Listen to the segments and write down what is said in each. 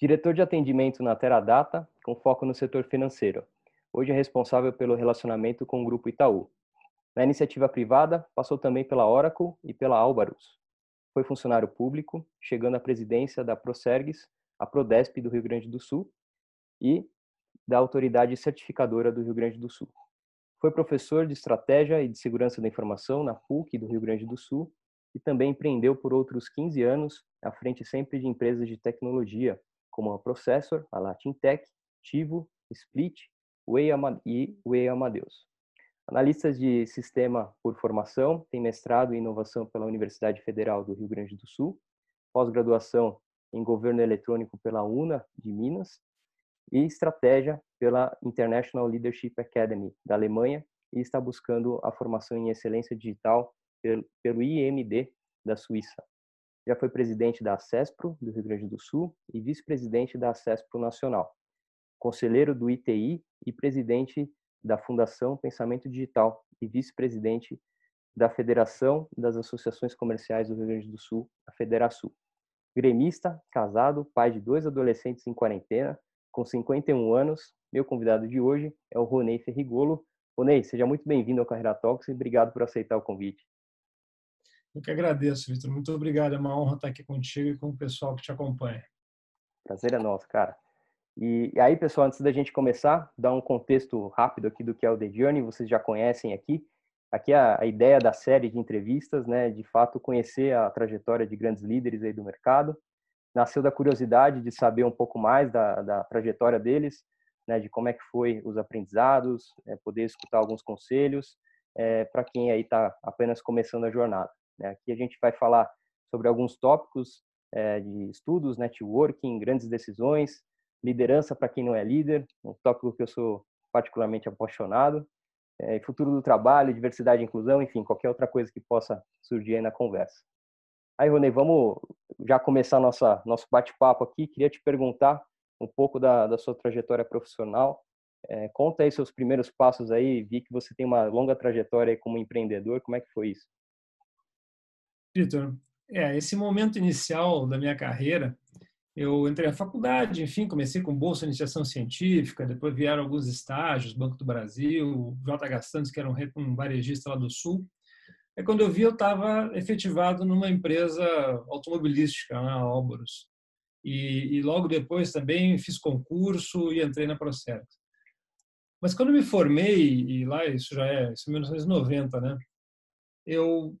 Diretor de atendimento na Teradata, com foco no setor financeiro. Hoje é responsável pelo relacionamento com o Grupo Itaú. Na iniciativa privada, passou também pela Oracle e pela Albarus. Foi funcionário público, chegando à presidência da Prosergues, a Prodesp do Rio Grande do Sul e da Autoridade Certificadora do Rio Grande do Sul. Foi professor de Estratégia e de Segurança da Informação na PUC do Rio Grande do Sul e também empreendeu por outros 15 anos à frente sempre de empresas de tecnologia, como a Processor, a Latintech, Tivo, Split e Way Amadeus. Analistas de sistema por formação, tem mestrado em inovação pela Universidade Federal do Rio Grande do Sul, pós-graduação em governo eletrônico pela UNA de Minas e estratégia pela International Leadership Academy da Alemanha e está buscando a formação em excelência digital pelo IMD da Suíça. Já foi presidente da CESPRO, do Rio Grande do Sul, e vice-presidente da CESPRO Nacional, conselheiro do ITI e presidente da Fundação Pensamento Digital e vice-presidente da Federação das Associações Comerciais do Rio Grande do Sul, a Federação. Gremista, casado, pai de dois adolescentes em quarentena, com 51 anos. Meu convidado de hoje é o Ronei Ferrigolo. Ronei, seja muito bem-vindo ao Carreira Talks e obrigado por aceitar o convite. Eu que agradeço, Vitor. Muito obrigado. É uma honra estar aqui contigo e com o pessoal que te acompanha. Prazer é nosso, cara. E, aí, pessoal, antes da gente começar, dar um contexto rápido aqui do que é o The Journey, vocês já conhecem aqui. Aqui a, a ideia da série de entrevistas, né, de fato conhecer a trajetória de grandes líderes aí do mercado. Nasceu da curiosidade de saber um pouco mais da, da trajetória deles, né, de como é que foi os aprendizados, é, poder escutar alguns conselhos é, para quem aí está apenas começando a jornada. Né? Aqui a gente vai falar sobre alguns tópicos é, de estudos, networking, grandes decisões, liderança para quem não é líder, um tópico que eu sou particularmente apaixonado, é, futuro do trabalho, diversidade e inclusão, enfim, qualquer outra coisa que possa surgir aí na conversa. Aí, Rony, vamos já começar nossa, nosso bate-papo aqui. Queria te perguntar um pouco da, da sua trajetória profissional. É, conta aí seus primeiros passos aí. Vi que você tem uma longa trajetória como empreendedor. Como é que foi isso? Vitor, é, esse momento inicial da minha carreira, eu entrei na faculdade, enfim, comecei com bolsa de iniciação científica, depois vieram alguns estágios, Banco do Brasil, JH Santos, que era um, varejista lá do Sul. É quando eu vi, eu estava efetivado numa empresa automobilística, na Álvaros. E, e, logo depois também fiz concurso e entrei na Procerta. Mas quando me formei, e lá isso já é, isso é 1990, né? Eu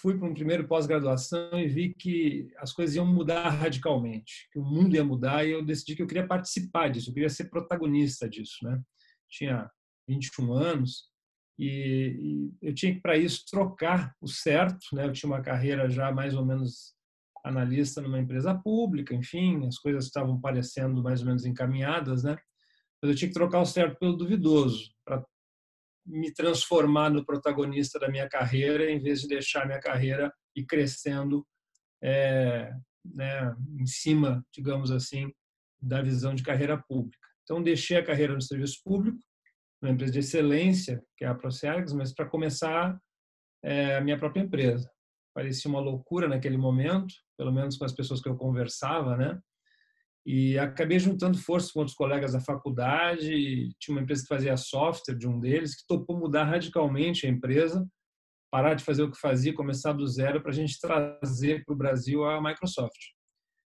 fui para um primeiro pós-graduação e vi que as coisas iam mudar radicalmente, que o mundo ia mudar e eu decidi que eu queria participar disso, eu queria ser protagonista disso, né? Tinha 21 anos e, e eu tinha que para isso trocar o certo, né? Eu tinha uma carreira já mais ou menos analista numa empresa pública, enfim, as coisas estavam parecendo mais ou menos encaminhadas, né? Mas eu tinha que trocar o certo pelo duvidoso para me transformar no protagonista da minha carreira, em vez de deixar minha carreira ir crescendo é, né, em cima, digamos assim, da visão de carreira pública. Então, deixei a carreira no serviço público, uma empresa de excelência, que é a Procergs, mas para começar é, a minha própria empresa. Parecia uma loucura naquele momento, pelo menos com as pessoas que eu conversava, né? E acabei juntando forças com outros colegas da faculdade. Tinha uma empresa que fazia software de um deles, que topou mudar radicalmente a empresa, parar de fazer o que fazia, começar do zero para a gente trazer para o Brasil a Microsoft.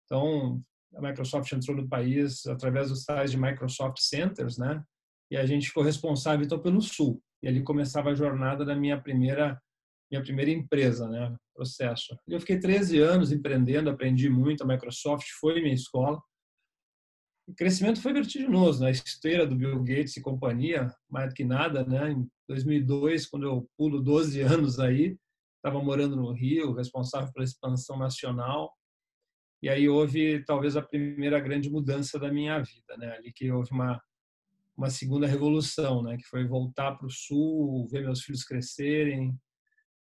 Então, a Microsoft entrou no país através dos tais de Microsoft Centers, né? E a gente ficou responsável então pelo Sul. E ali começava a jornada da minha primeira minha primeira empresa, né? Processo. Eu fiquei 13 anos empreendendo, aprendi muito. A Microsoft foi minha escola o crescimento foi vertiginoso na né? esteira do Bill Gates e companhia, mais do que nada, né? Em 2002, quando eu pulo 12 anos aí, estava morando no Rio, responsável pela expansão nacional, e aí houve talvez a primeira grande mudança da minha vida, né? Ali que houve uma uma segunda revolução, né? Que foi voltar para o Sul, ver meus filhos crescerem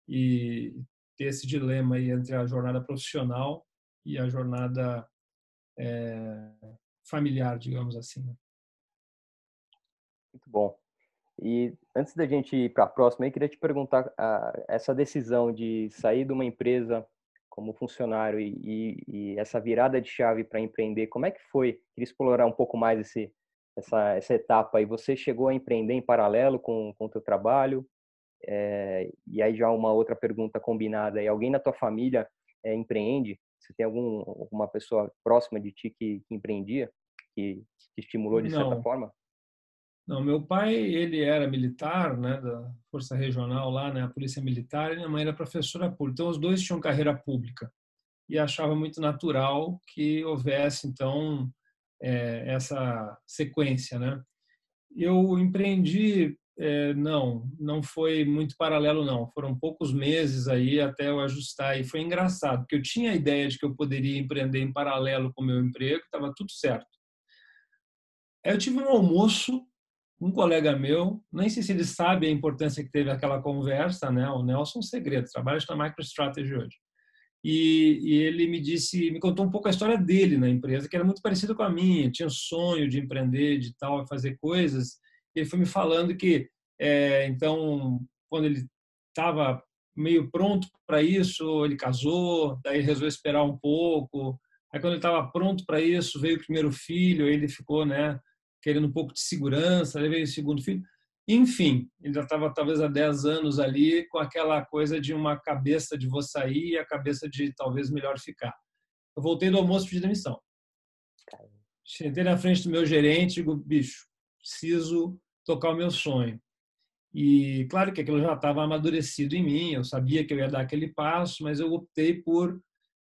e ter esse dilema aí entre a jornada profissional e a jornada é, familiar, digamos assim. Né? Muito bom. E antes da gente ir para a próxima, eu queria te perguntar essa decisão de sair de uma empresa como funcionário e, e, e essa virada de chave para empreender, como é que foi? Queria explorar um pouco mais esse, essa, essa etapa aí. Você chegou a empreender em paralelo com o teu trabalho? É, e aí já uma outra pergunta combinada. E alguém na tua família é, empreende? Você tem algum, alguma pessoa próxima de ti que, que empreendia, que te estimulou de Não. certa forma? Não, meu pai ele era militar, né, da força regional lá, né, a polícia militar, e minha mãe era professora pública. Então os dois tinham carreira pública e achava muito natural que houvesse então é, essa sequência, né? Eu empreendi, é, não, não foi muito paralelo não. Foram poucos meses aí até eu ajustar e foi engraçado porque eu tinha a ideia de que eu poderia empreender em paralelo com o meu emprego, estava tudo certo. Eu tive um almoço um colega meu, nem sei se ele sabe a importância que teve aquela conversa, né? O Nelson Segredo, trabalha na MicroStrategy hoje. E, e, ele me disse, me contou um pouco a história dele na empresa, que era muito parecida com a minha. Tinha um sonho de empreender, de tal, fazer coisas. Ele foi me falando que, é, então, quando ele estava meio pronto para isso, ele casou, daí resolveu esperar um pouco. Aí, quando ele estava pronto para isso, veio o primeiro filho, ele ficou, né? Querendo um pouco de segurança, levei o segundo filho. Enfim, ele já estava talvez há 10 anos ali com aquela coisa de uma cabeça de vou sair e a cabeça de talvez melhor ficar. Eu voltei do almoço e pedi demissão. Sentei na frente do meu gerente e digo, bicho, preciso tocar o meu sonho. E claro que aquilo já estava amadurecido em mim, eu sabia que eu ia dar aquele passo, mas eu optei por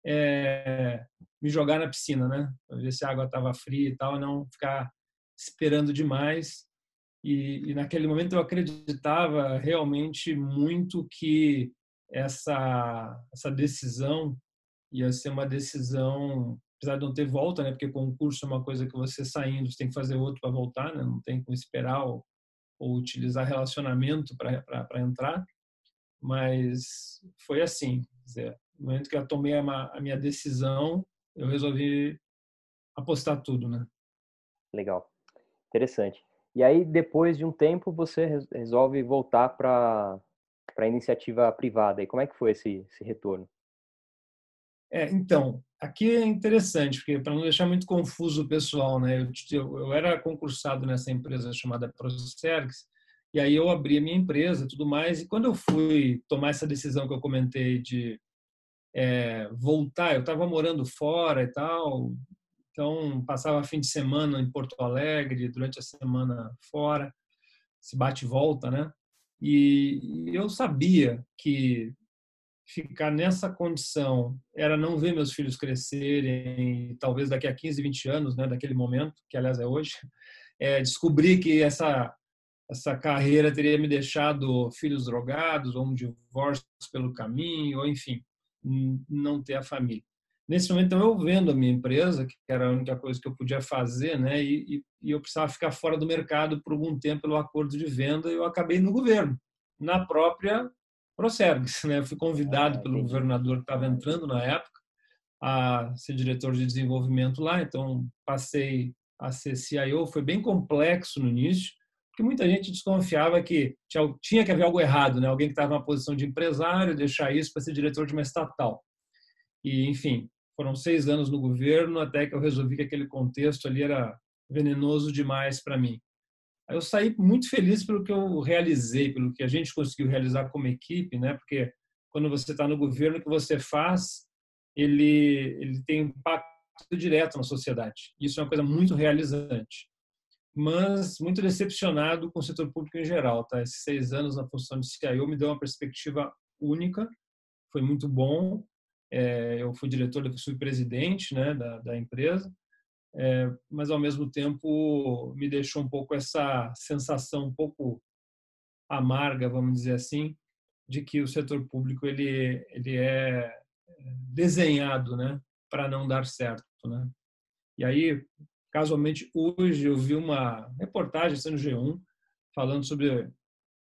é, me jogar na piscina, né? Para ver se a água estava fria e tal, e não ficar esperando demais. E, e, naquele momento eu acreditava realmente muito que essa essa decisão ia ser uma decisão, apesar de não ter volta, né? Porque concurso é uma coisa que você saindo você tem que fazer outro para voltar, né? Não tem como esperar ou, ou utilizar relacionamento para entrar. Mas foi assim, dizer, no momento que eu tomei a, a minha decisão, eu resolvi apostar tudo, né? Legal. Interessante. E aí, depois de um tempo, você resolve voltar para a iniciativa privada. E como é que foi esse, esse retorno? É, então, aqui é interessante, porque para não deixar muito confuso o pessoal, né? Eu, eu, eu, era concursado nessa empresa chamada Procergs, e aí eu abri a minha empresa tudo mais, e quando eu fui tomar essa decisão que eu comentei de é, voltar, eu estava morando fora e tal, então, passava fim de semana em Porto Alegre, durante a semana fora, se bate e volta, né? E eu sabia que ficar nessa condição era não ver meus filhos crescerem, talvez daqui a 15, 20 anos, né, daquele momento, que aliás é hoje, é, descobrir que essa essa carreira teria me deixado filhos drogados, ou um divórcio pelo caminho, ou enfim, não ter a família. Nesse momento, então, eu vendo a minha empresa, que era a única coisa que eu podia fazer, né, e, e eu precisava ficar fora do mercado por algum tempo pelo acordo de venda, e eu acabei no governo, na própria Procergs. Né? Eu fui convidado ah, pelo governador que estava entrando na época a ser diretor de desenvolvimento lá, então passei a ser CIO. Foi bem complexo no início, porque muita gente desconfiava que tinha que haver algo errado, né? alguém que estava na posição de empresário, deixar isso para ser diretor de uma estatal. E, enfim, foram seis anos no governo até que eu resolvi que aquele contexto ali era venenoso demais para mim. Aí eu saí muito feliz pelo que eu realizei, pelo que a gente conseguiu realizar como equipe, né? Porque quando você está no governo, o que você faz, ele ele tem impacto direto na sociedade. Isso é uma coisa muito realizante. Mas muito decepcionado com o setor público em geral, tá? Esses seis anos na função de CIO me deu uma perspectiva única, foi muito bom, é, eu fui diretor, depois fui presidente né, da, da empresa, é, mas ao mesmo tempo me deixou um pouco essa sensação um pouco amarga, vamos dizer assim, de que o setor público ele ele é desenhado, né, para não dar certo, né? E aí, casualmente hoje eu vi uma reportagem sendo G1 falando sobre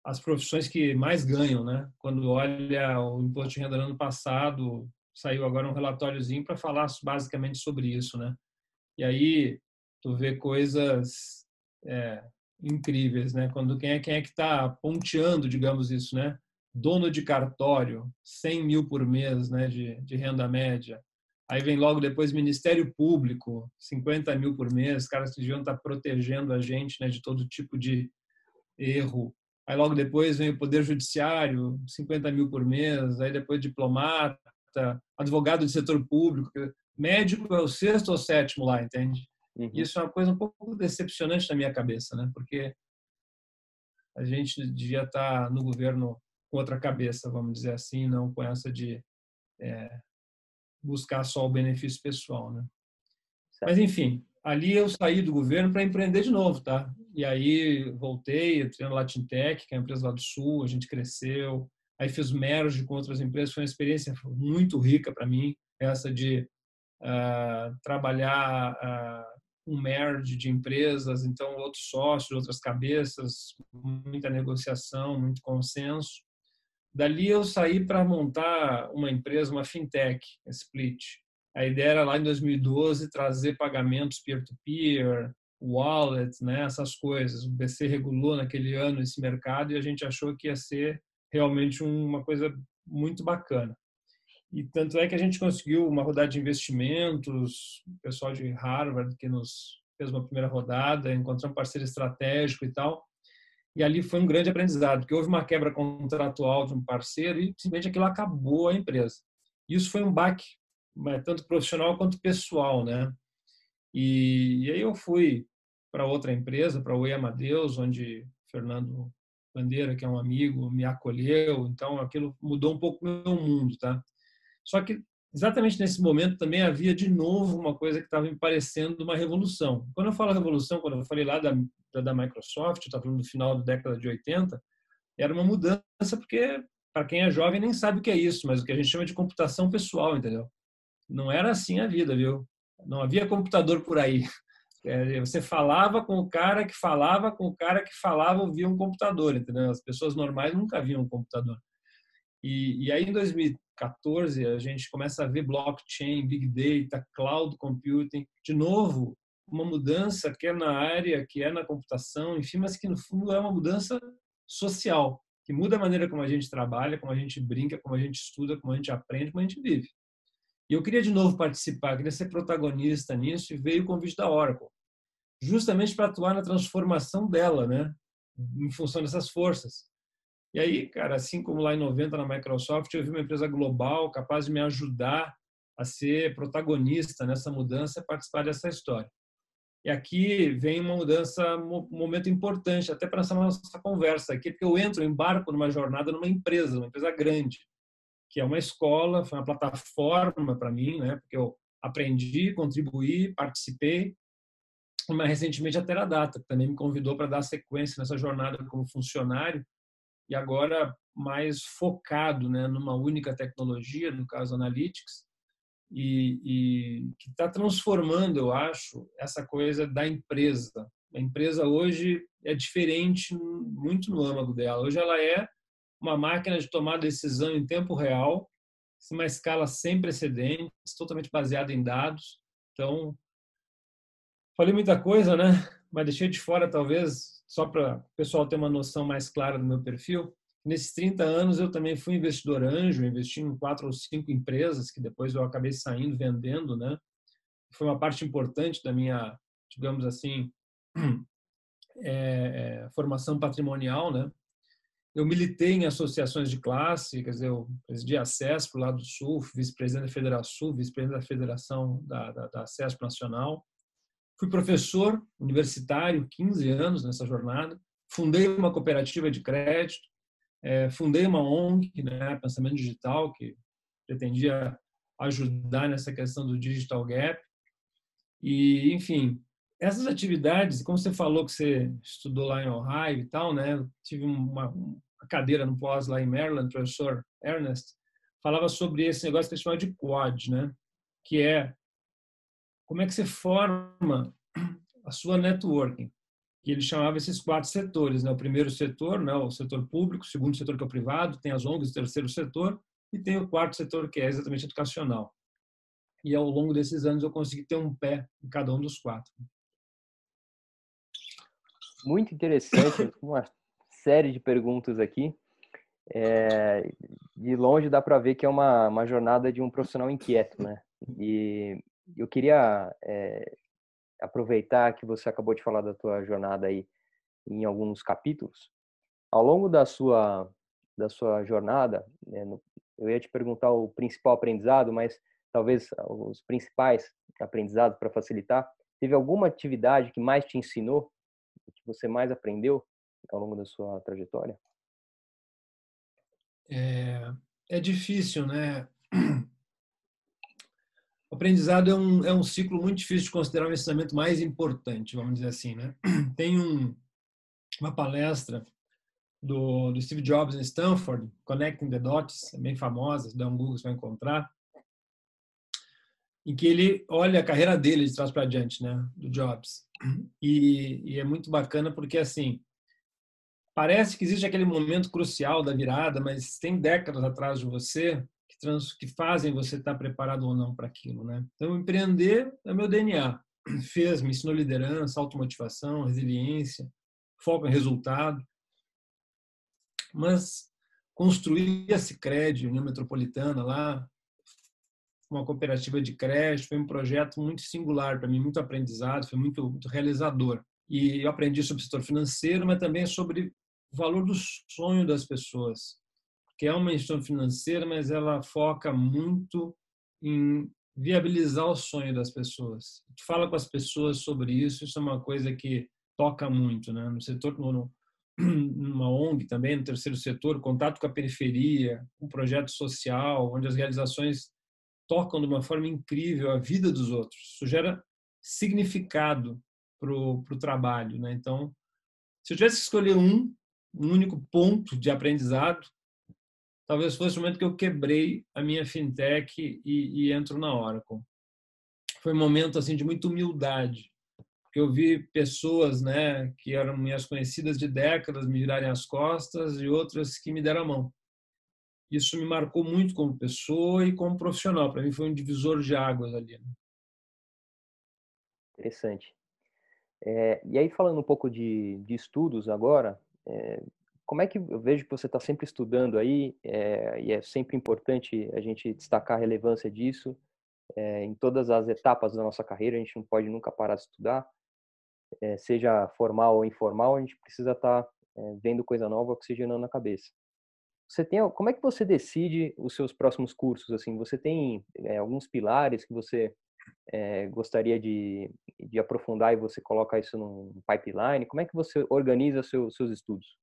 as profissões que mais ganham, né? Quando olha o imposto de renda do ano passado, saiu agora um relatóriozinho para falar basicamente sobre isso, né? E aí tu vê coisas é, incríveis, né? Quando quem é quem é que está ponteando, digamos isso, né? dono de cartório, 100 mil por mês né, de, de renda média. Aí vem logo depois Ministério Público, 50 mil por mês, caras que deviam estar protegendo a gente né, de todo tipo de erro. Aí logo depois vem o Poder Judiciário, 50 mil por mês. Aí depois diplomata, advogado do setor público. Médico é o sexto ou sétimo lá, entende? Uhum. Isso é uma coisa um pouco decepcionante na minha cabeça, né? Porque a gente devia estar no governo com outra cabeça, vamos dizer assim, não com essa de é, buscar só o benefício pessoal, né? Certo. Mas enfim, ali eu saí do governo para empreender de novo, tá? E aí voltei, entrei na Latintech, que é a empresa lá do Sul, a gente cresceu, aí fiz merge com outras empresas, foi uma experiência muito rica para mim, essa de uh, trabalhar uh, um merge de empresas, então outros sócios, outras cabeças, muita negociação, muito consenso. Dali eu saí para montar uma empresa, uma fintech, a Split. A ideia era lá em 2012 trazer pagamentos peer-to-peer, wallet, né, essas coisas. O BC regulou naquele ano esse mercado e a gente achou que ia ser realmente uma coisa muito bacana. E tanto é que a gente conseguiu uma rodada de investimentos, o pessoal de Harvard que nos fez uma primeira rodada, encontramos um parceiro estratégico e tal. E ali foi um grande aprendizado, porque houve uma quebra contratual de um parceiro e simplesmente aquilo acabou a empresa. Isso foi um baque, tanto profissional quanto pessoal, né? E, e aí eu fui para outra empresa, para o Amadeus, onde Fernando Bandeira, que é um amigo, me acolheu. Então aquilo mudou um pouco o meu mundo, tá? Só que exatamente nesse momento também havia de novo uma coisa que estava me parecendo uma revolução. Quando eu falo revolução, quando eu falei lá da, da Microsoft, eu estava falando do final da década de 80, era uma mudança porque para quem é jovem nem sabe o que é isso, mas o que a gente chama de computação pessoal, entendeu? Não era assim a vida, viu? Não havia computador por aí. É, você falava com o cara que falava com o cara que falava via um computador, entendeu? As pessoas normais nunca viam um computador. E, e aí, em 2014, a gente começa a ver blockchain, big data, cloud computing. De novo, uma mudança que é na área, que é na computação, enfim, mas que no fundo é uma mudança social, que muda a maneira como a gente trabalha, como a gente brinca, como a gente estuda, como a gente aprende, como a gente vive. E eu queria de novo participar, queria ser protagonista nisso e veio o convite da Oracle, justamente para atuar na transformação dela, né, em função dessas forças. E aí, cara, assim como lá em 90 na Microsoft, eu vi uma empresa global capaz de me ajudar a ser protagonista nessa mudança, participar dessa história. E aqui vem uma mudança, um momento importante, até para essa nossa conversa aqui, porque eu entro, embarco numa jornada numa empresa, uma empresa grande, que é uma escola, foi uma plataforma para mim, né? Porque eu aprendi, contribuí, participei. Mas recentemente a Teradata também me convidou para dar sequência nessa jornada como funcionário e agora mais focado né, numa única tecnologia, no caso Analytics, e, e que está transformando, eu acho, essa coisa da empresa. A empresa hoje é diferente muito no âmago dela. Hoje ela é uma máquina de tomar decisão em tempo real, uma escala sem precedentes, totalmente baseada em dados. Então, falei muita coisa, né? Mas deixei de fora, talvez, só para o pessoal ter uma noção mais clara do meu perfil, nesses 30 anos eu também fui investidor anjo, investi em quatro ou cinco empresas que depois eu acabei saindo, vendendo, né? Foi uma parte importante da minha, digamos assim, é, formação patrimonial, né? Eu militei em associações de classe, quer dizer, eu presidi a CESP lá do Sul, vice-presidente da Federação, vice-presidente da Federação da, da, da CESP Nacional, Fui professor universitário, 15 anos nessa jornada. Fundei uma cooperativa de crédito, é, fundei uma ONG, né, Pensamento Digital, que pretendia ajudar nessa questão do digital gap. E, enfim, essas atividades, como você falou que você estudou lá em Ohio e tal, né? Tive uma, uma cadeira no pós lá em Maryland, professor Ernest falava sobre esse negócio que ele chama de quad, né? Que é como é que você forma a sua networking? Que ele chamava esses quatro setores, né? O primeiro setor, né? O setor público, o segundo setor que é o privado, tem as ONGs, o terceiro setor e tem o quarto setor que é exatamente educacional. E ao longo desses anos eu consegui ter um pé em cada um dos quatro. Muito interessante, uma série de perguntas aqui. é, de longe dá para ver que é uma, uma jornada de um profissional inquieto, né? E eu queria é, aproveitar que você acabou de falar da tua jornada aí em alguns capítulos. Ao longo da sua da sua jornada, né, no, eu ia te perguntar o principal aprendizado, mas talvez os principais aprendizados para facilitar. Teve alguma atividade que mais te ensinou, que você mais aprendeu ao longo da sua trajetória? É, é difícil, né? O aprendizado é um, é um ciclo muito difícil de considerar o ensinamento mais importante, vamos dizer assim, né? Tem um, uma palestra do, do, Steve Jobs em Stanford, Connecting the Dots, é bem famosa, se der um Google você vai encontrar, em que ele olha a carreira dele de trás para diante, né, do Jobs. E, e, é muito bacana porque, assim, parece que existe aquele momento crucial da virada, mas tem décadas atrás de você que, trans, que fazem você estar preparado ou não para aquilo, né? Então, empreender é meu DNA. Fez, me ensinou liderança, automotivação, resiliência, foco em resultado. Mas construir a Cicred, União Metropolitana, lá, uma cooperativa de crédito, foi um projeto muito singular para mim, muito aprendizado, foi muito, muito realizador. E eu aprendi sobre o setor financeiro, mas também sobre o valor do sonho das pessoas, que é uma instituição financeira, mas ela foca muito em viabilizar o sonho das pessoas. Tu fala com as pessoas sobre isso, isso é uma coisa que toca muito, né? No setor, no, numa ONG também, no terceiro setor, contato com a periferia, um projeto social, onde as realizações tocam de uma forma incrível a vida dos outros. Isso gera significado para o trabalho, né? Então, se eu tivesse que escolher um, um único ponto de aprendizado, talvez fosse o momento que eu quebrei a minha fintech e, e entro na Oracle. Foi um momento assim de muita humildade, porque eu vi pessoas, né, que eram minhas conhecidas de décadas me virarem as costas e outras que me deram a mão. Isso me marcou muito como pessoa e como profissional. Para mim foi um divisor de águas ali. Né? Interessante. É, e aí falando um pouco de, de estudos agora, é, como é que eu vejo que você está sempre estudando aí, é, e é sempre importante a gente destacar a relevância disso é, em todas as etapas da nossa carreira, a gente não pode nunca parar de estudar, é, seja formal ou informal, a gente precisa estar tá, é, vendo coisa nova, oxigenando na cabeça. Você tem, como é que você decide os seus próximos cursos? Assim, você tem é, alguns pilares que você gostaria de, de aprofundar e você coloca isso num pipeline? Como é que você organiza seu, seus estudos?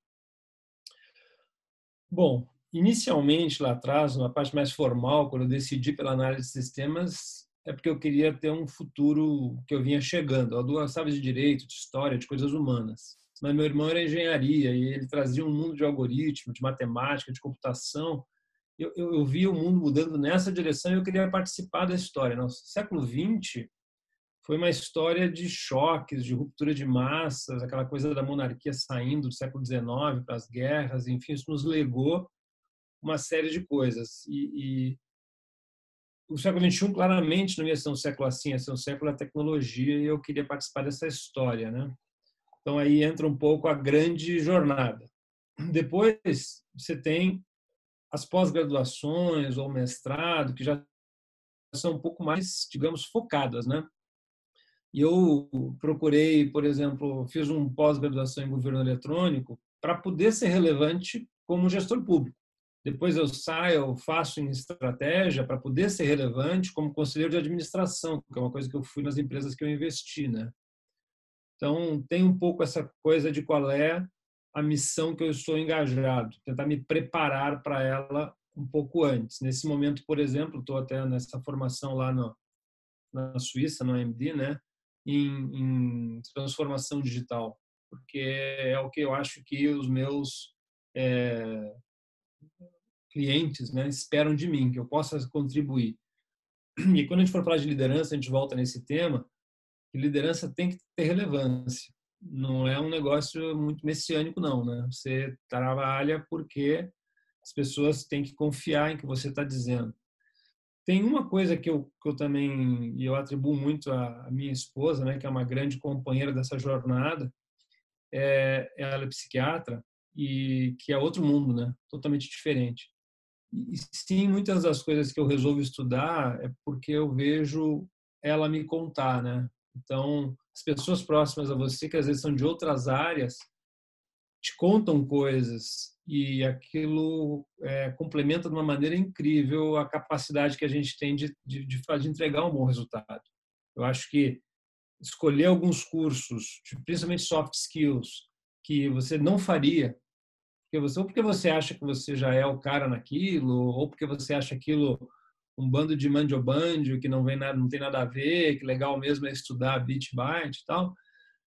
Bom, inicialmente lá atrás, na parte mais formal, quando eu decidi pela análise de sistemas, é porque eu queria ter um futuro que eu vinha chegando. Eu gostava de direito, de história, de coisas humanas. Mas meu irmão era engenharia e ele trazia um mundo de algoritmo, de matemática, de computação. Eu, eu, eu via o mundo mudando nessa direção e eu queria participar da história. No século XX foi uma história de choques, de ruptura de massas, aquela coisa da monarquia saindo do século XIX para as guerras, enfim, isso nos legou uma série de coisas. E, e o século XXI claramente não ia ser um século assim, ia ser um século da tecnologia e eu queria participar dessa história, né? Então aí entra um pouco a grande jornada. Depois você tem as pós-graduações ou mestrado que já são um pouco mais, digamos, focadas, né? E eu procurei, por exemplo, fiz um pós-graduação em governo eletrônico para poder ser relevante como gestor público. Depois eu saio, faço em estratégia para poder ser relevante como conselheiro de administração, que é uma coisa que eu fui nas empresas que eu investi, né? Então, tem um pouco essa coisa de qual é a missão que eu estou engajado, tentar me preparar para ela um pouco antes. Nesse momento, por exemplo, estou até nessa formação lá no, na Suíça, no AMD, né? Em, em transformação digital, porque é o que eu acho que os meus é, clientes né, esperam de mim, que eu possa contribuir. E quando a gente for falar de liderança, a gente volta nesse tema, que liderança tem que ter relevância. Não é um negócio muito messiânico, não. Né? Você trabalha porque as pessoas têm que confiar em que você está dizendo. Tem uma coisa que eu, que eu também eu atribuo muito à, minha esposa, né, que é uma grande companheira dessa jornada. É, ela é psiquiatra e que é outro mundo, né? Totalmente diferente. E sim, muitas das coisas que eu resolvo estudar é porque eu vejo ela me contar, né? Então, as pessoas próximas a você, que às vezes são de outras áreas, te contam coisas e aquilo é, complementa de uma maneira incrível a capacidade que a gente tem de, de, de, de entregar um bom resultado. Eu acho que escolher alguns cursos, principalmente soft skills, que você não faria, porque você, ou porque você acha que você já é o cara naquilo, ou porque você acha aquilo um bando de mandiobandio que não vem nada, não tem nada a ver, que legal mesmo é estudar beat byte e tal.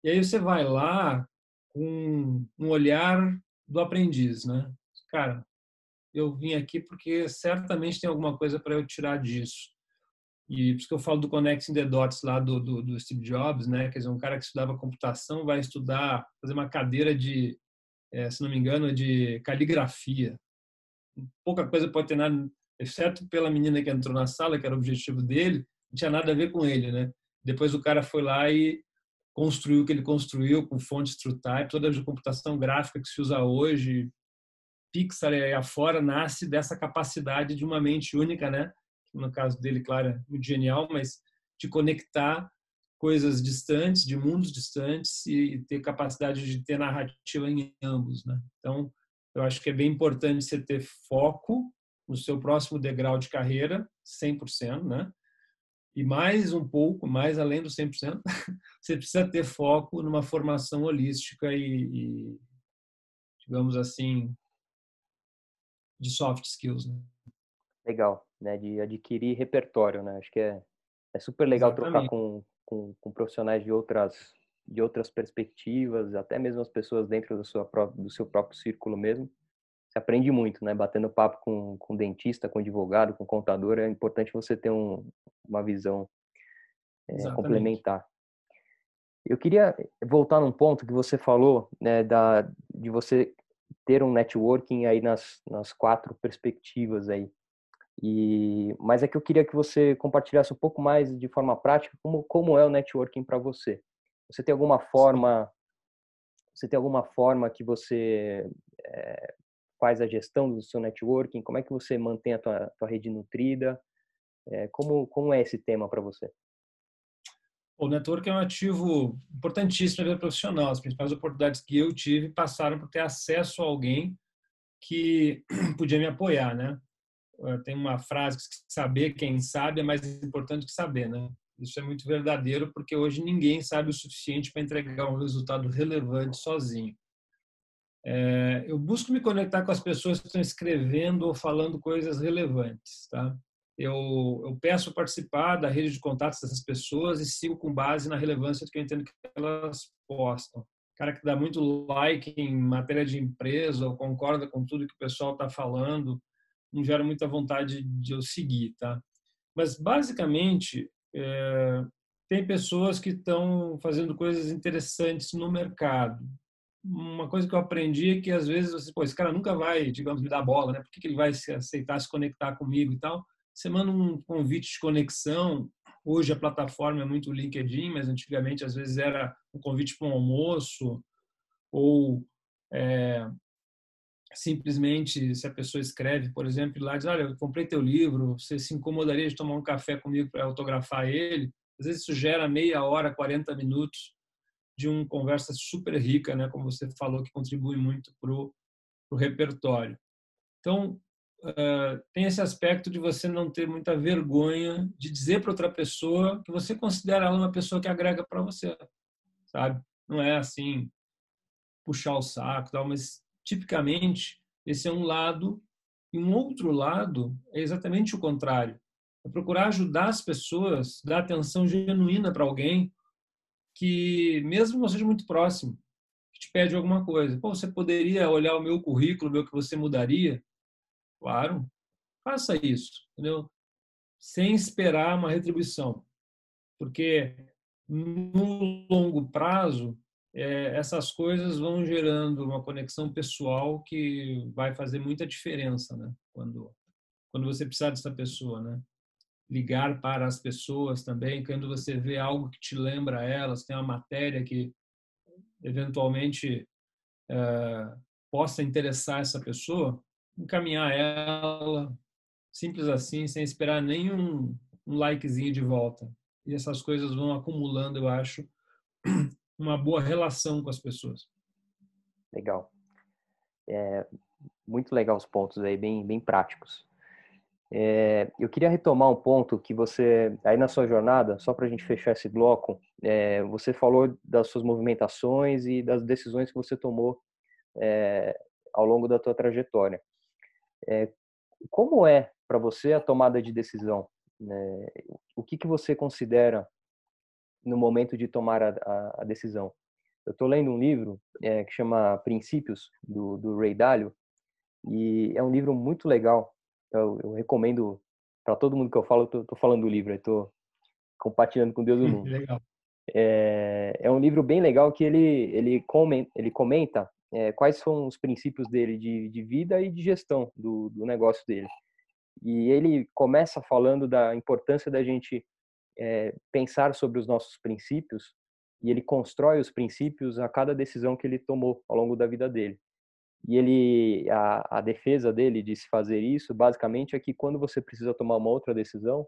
E aí você vai lá com um olhar do aprendiz, né? Cara, eu vim aqui porque certamente tem alguma coisa para eu tirar disso. E por isso que eu falo do Connecting the Dots lá do, do, do, Steve Jobs, né? Quer dizer, um cara que estudava computação vai estudar, fazer uma cadeira de, é, se não me engano, de caligrafia. Pouca coisa pode ter nada, exceto pela menina que entrou na sala, que era o objetivo dele, não tinha nada a ver com ele, né? Depois o cara foi lá e construiu o que ele construiu com fontes TrueType, toda a computação gráfica que se usa hoje, Pixar aí afora, nasce dessa capacidade de uma mente única, né? No caso dele, claro, é muito genial, mas de conectar coisas distantes, de mundos distantes e ter capacidade de ter narrativa em ambos, né? Então, eu acho que é bem importante você ter foco no seu próximo degrau de carreira, 100%, né? E mais um pouco, mais além do 100%, você precisa ter foco numa formação holística e, e digamos assim, de soft skills. Né? Legal, né? De adquirir repertório, né? Acho que é, é super legal Exatamente. trocar com, com, com, profissionais de outras de outras perspectivas, até mesmo as pessoas dentro do, sua, do seu próprio círculo mesmo se aprende muito, né? Batendo papo com, com dentista, com advogado, com contador, é importante você ter um, uma visão é, complementar. Eu queria voltar num ponto que você falou, né, da, de você ter um networking aí nas, nas quatro perspectivas aí. E, mas é que eu queria que você compartilhasse um pouco mais de forma prática como, como é o networking para você. Você tem alguma forma, você tem alguma forma que você é, faz a gestão do seu networking? Como é que você mantém a tua, tua rede nutrida? É, como, como é esse tema para você? O network é um ativo importantíssimo na vida profissional. As principais oportunidades que eu tive passaram por ter acesso a alguém que podia me apoiar, né? Tem uma frase que saber quem sabe é mais importante que saber, né? Isso é muito verdadeiro porque hoje ninguém sabe o suficiente para entregar um resultado relevante sozinho. É, eu busco me conectar com as pessoas que estão escrevendo ou falando coisas relevantes, tá? Eu, eu peço participar da rede de contatos dessas pessoas e sigo com base na relevância que eu entendo que elas postam. Cara que dá muito like em matéria de empresa ou concorda com tudo que o pessoal está falando, não gera muita vontade de eu seguir, tá? Mas basicamente é, tem pessoas que estão fazendo coisas interessantes no mercado uma coisa que eu aprendi é que às vezes você, pô, esse cara nunca vai, digamos, me dar bola, né? Por que, que ele vai se aceitar se conectar comigo e tal? Você manda um convite de conexão. Hoje a plataforma é muito LinkedIn, mas antigamente às vezes era um convite para um almoço ou é, simplesmente se a pessoa escreve, por exemplo, lá diz, olha, eu comprei teu livro, você se incomodaria de tomar um café comigo para autografar ele? Às vezes isso gera meia hora, 40 minutos de uma conversa super rica, né, como você falou, que contribui muito para o repertório. Então, uh, tem esse aspecto de você não ter muita vergonha de dizer para outra pessoa que você considera ela uma pessoa que agrega para você, sabe? Não é assim puxar o saco, tal, mas tipicamente esse é um lado e um outro lado é exatamente o contrário. É procurar ajudar as pessoas, dar atenção genuína para alguém que, mesmo não seja muito próximo, que te pede alguma coisa. Pô, você poderia olhar o meu currículo, ver o que você mudaria? Claro, faça isso, entendeu? Sem esperar uma retribuição. Porque no longo prazo, é, essas coisas vão gerando uma conexão pessoal que vai fazer muita diferença, né? Quando, quando você precisar dessa pessoa, né? Ligar para as pessoas também, quando você vê algo que te lembra elas, tem uma matéria que eventualmente é, possa interessar essa pessoa, encaminhar ela, simples assim, sem esperar nenhum um likezinho de volta. E essas coisas vão acumulando, eu acho, uma boa relação com as pessoas. Legal. É, muito legal os pontos aí, bem, bem práticos. É, eu queria retomar um ponto que você, aí na sua jornada, só para a gente fechar esse bloco, é, você falou das suas movimentações e das decisões que você tomou é, ao longo da tua trajetória. É, como é para você a tomada de decisão? Né? O que, que você considera no momento de tomar a, a, a decisão? Eu estou lendo um livro é, que chama Princípios, do, do Ray Dalio, e é um livro muito legal. Eu, eu recomendo para todo mundo que eu falo, eu estou falando do livro, estou compartilhando com Deus o mundo. legal. É, é, um livro bem legal que ele, ele comenta, ele comenta é, quais são os princípios dele de, de vida e de gestão do, do negócio dele. E ele começa falando da importância da gente é, pensar sobre os nossos princípios e ele constrói os princípios a cada decisão que ele tomou ao longo da vida dele. E ele, a, a defesa dele de se fazer isso, basicamente, é que quando você precisa tomar uma outra decisão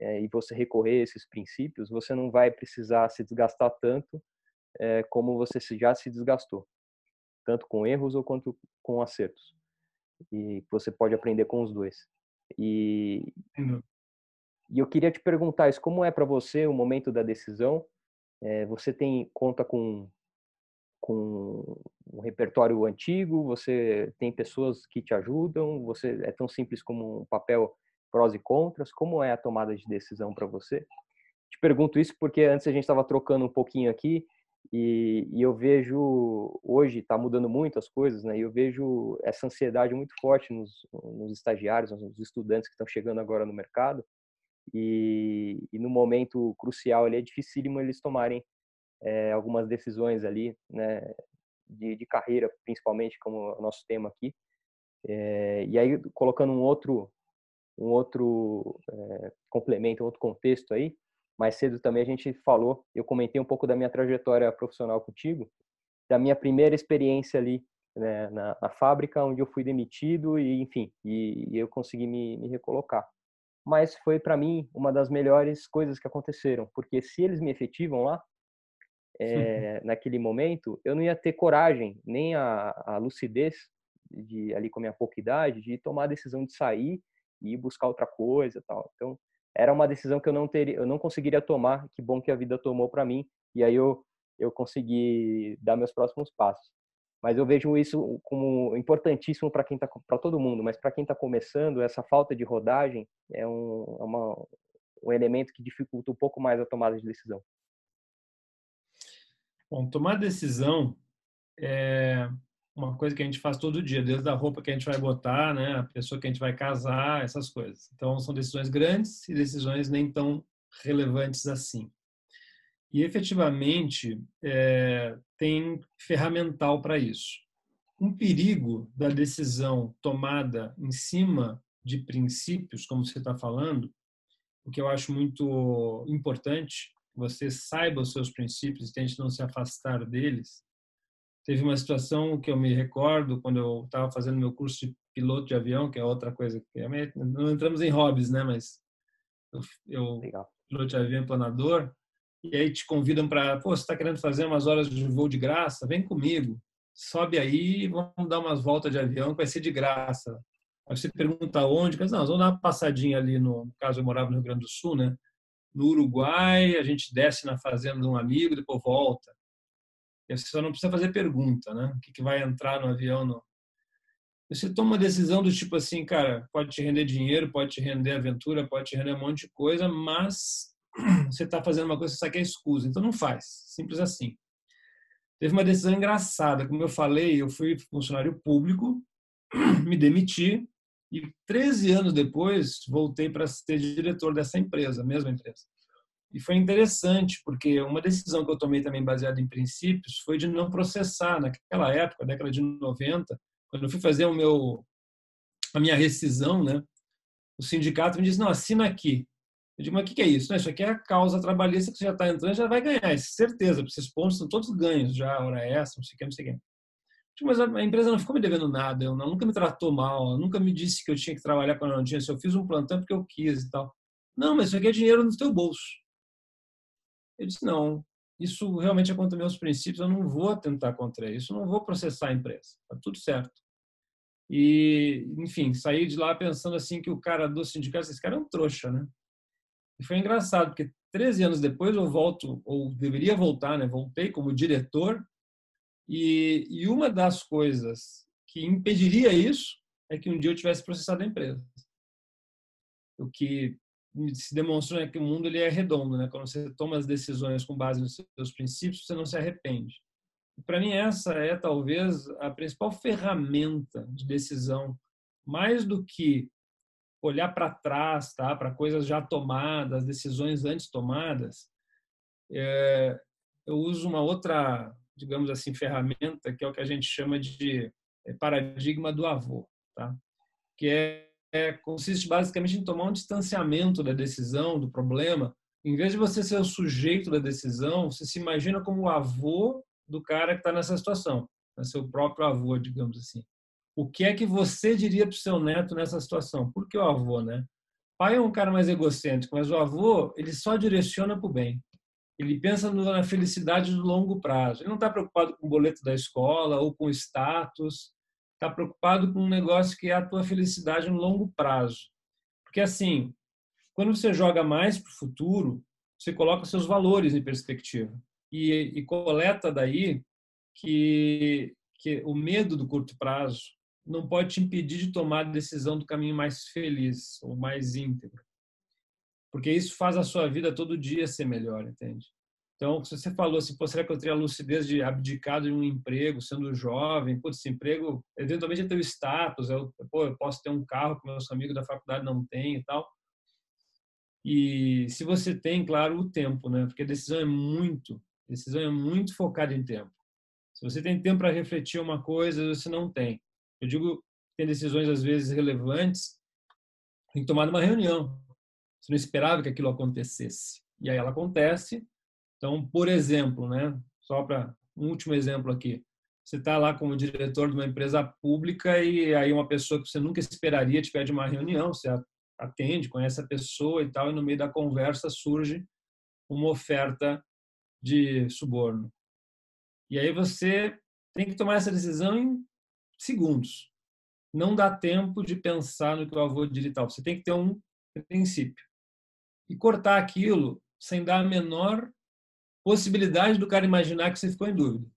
é, e você recorrer a esses princípios, você não vai precisar se desgastar tanto é, como você já se desgastou, tanto com erros ou quanto com acertos. E você pode aprender com os dois. E, e eu queria te perguntar isso, como é para você o momento da decisão? É, você tem conta com com um repertório antigo, você tem pessoas que te ajudam, você é tão simples como um papel prós e contras, como é a tomada de decisão para você? Te pergunto isso porque antes a gente estava trocando um pouquinho aqui e, e eu vejo hoje está mudando muito as coisas, né? E eu vejo essa ansiedade muito forte nos, nos estagiários, nos estudantes que estão chegando agora no mercado e, e no momento crucial é dificílimo eles tomarem é, algumas decisões ali, né, de, de, carreira, principalmente, como o nosso tema aqui. É, e aí, colocando um outro, um outro é, complemento, um outro contexto aí, mais cedo também a gente falou, eu comentei um pouco da minha trajetória profissional contigo, da minha primeira experiência ali né, na, na, fábrica, onde eu fui demitido e, enfim, e, e eu consegui me, me recolocar. Mas foi para mim uma das melhores coisas que aconteceram, porque se eles me efetivam lá, é, naquele momento, eu não ia ter coragem, nem a, a lucidez, de ali com a minha pouca idade, de tomar a decisão de sair e buscar outra coisa tal. Então, era uma decisão que eu não teria, eu não conseguiria tomar. Que bom que a vida tomou para mim e aí eu eu consegui dar meus próximos passos. Mas eu vejo isso como importantíssimo para quem tá para todo mundo, mas para quem está começando, essa falta de rodagem é um, é uma, um elemento que dificulta um pouco mais a tomada de decisão. Bom, tomar decisão é uma coisa que a gente faz todo dia, desde a roupa que a gente vai botar, né, a pessoa que a gente vai casar, essas coisas. Então, são decisões grandes e decisões nem tão relevantes assim. E, efetivamente, é, tem ferramental para isso. Um perigo da decisão tomada em cima de princípios, como você está falando, o que eu acho muito importante, você saiba os seus princípios e tente não se afastar deles. Teve uma situação que eu me recordo quando eu estava fazendo meu curso de piloto de avião, que é outra coisa que é, não entramos em hobbies, né? Mas eu, eu piloto de avião planador e aí te convidam para, pô, você está querendo fazer umas horas de voo de graça? Vem comigo, sobe aí, vamos dar umas voltas de avião, que vai ser de graça. Aí você pergunta onde, mas não, vamos dar uma passadinha ali no, no caso eu morava no Rio Grande do Sul, né? No Uruguai, a gente desce na fazenda de um amigo, depois volta. E você só não precisa fazer pergunta, né? O que, que vai entrar no avião? No... Você toma uma decisão do tipo assim, cara, pode te render dinheiro, pode te render aventura, pode te render um monte de coisa, mas você está fazendo uma coisa que você quer escusa, então não faz. Simples assim. Teve uma decisão engraçada, como eu falei, eu fui funcionário público, me demiti, e 13 anos depois, voltei para ser diretor dessa empresa, mesma empresa. E foi interessante, porque uma decisão que eu tomei também baseada em princípios foi de não processar. Naquela época, década de 90, quando eu fui fazer o meu, a minha rescisão, né, o sindicato me disse, não, assina aqui. Eu digo, mas o que é isso? Não, isso aqui é a causa trabalhista que você já está entrando, já vai ganhar, é certeza, porque esses pontos são todos ganhos já, hora essa, não sei o que, não sei o que. Mas a empresa não ficou me devendo nada, ela nunca me tratou mal, nunca me disse que eu tinha que trabalhar quando não tinha, se eu fiz um plantão porque eu quis e tal. Não, mas isso aqui é dinheiro no teu bolso. Eu disse, não, isso realmente é contra meus princípios, eu não vou tentar contra isso, não vou processar a empresa, tá tudo certo. E, enfim, saí de lá pensando assim que o cara do sindicato, esse cara é um trouxa, né? E foi engraçado, porque 13 anos depois eu volto, ou deveria voltar, né? Voltei como diretor e, e uma das coisas que impediria isso é que um dia eu tivesse processado a empresa. O que se demonstrou é que o mundo ele é redondo, né? Quando você toma as decisões com base nos seus princípios, você não se arrepende. Para mim essa é talvez a principal ferramenta de decisão, mais do que olhar para trás, tá? Para coisas já tomadas, decisões antes tomadas. É, eu uso uma outra digamos assim, ferramenta, que é o que a gente chama de é, paradigma do avô, tá? que é, é, consiste basicamente em tomar um distanciamento da decisão, do problema. Em vez de você ser o sujeito da decisão, você se imagina como o avô do cara que está nessa situação, né? seu próprio avô, digamos assim. O que é que você diria para o seu neto nessa situação? Por que o avô, né? pai é um cara mais egocêntrico, mas o avô ele só direciona para o bem. Ele pensa na felicidade do longo prazo. Ele não está preocupado com o boleto da escola ou com status. Está preocupado com um negócio que é a tua felicidade no longo prazo. Porque assim, quando você joga mais para o futuro, você coloca seus valores em perspectiva e, e coleta daí que, que o medo do curto prazo não pode te impedir de tomar a decisão do caminho mais feliz ou mais íntegro porque isso faz a sua vida todo dia ser melhor, entende? Então, se você falou assim, será que eu teria a lucidez de abdicar de um emprego, sendo jovem? Pô, esse emprego, eventualmente é teu status, eu, pô, eu posso ter um carro que meus amigos da faculdade não têm e tal. E se você tem, claro, o tempo, né? Porque decisão é muito, decisão é muito focada em tempo. Se você tem tempo para refletir uma coisa, você não tem. Eu digo, tem decisões às vezes relevantes, tem que tomar numa reunião. Você não esperava que aquilo acontecesse. E aí ela acontece. Então, por exemplo, né, só para um último exemplo aqui. Você está lá como diretor de uma empresa pública e aí uma pessoa que você nunca esperaria te pede uma reunião, você atende, conhece a pessoa e tal, e no meio da conversa surge uma oferta de suborno. E aí você tem que tomar essa decisão em segundos. Não dá tempo de pensar no que eu vou digital. Você tem que ter um princípio e cortar aquilo sem dar a menor possibilidade do cara imaginar que você ficou em dúvida.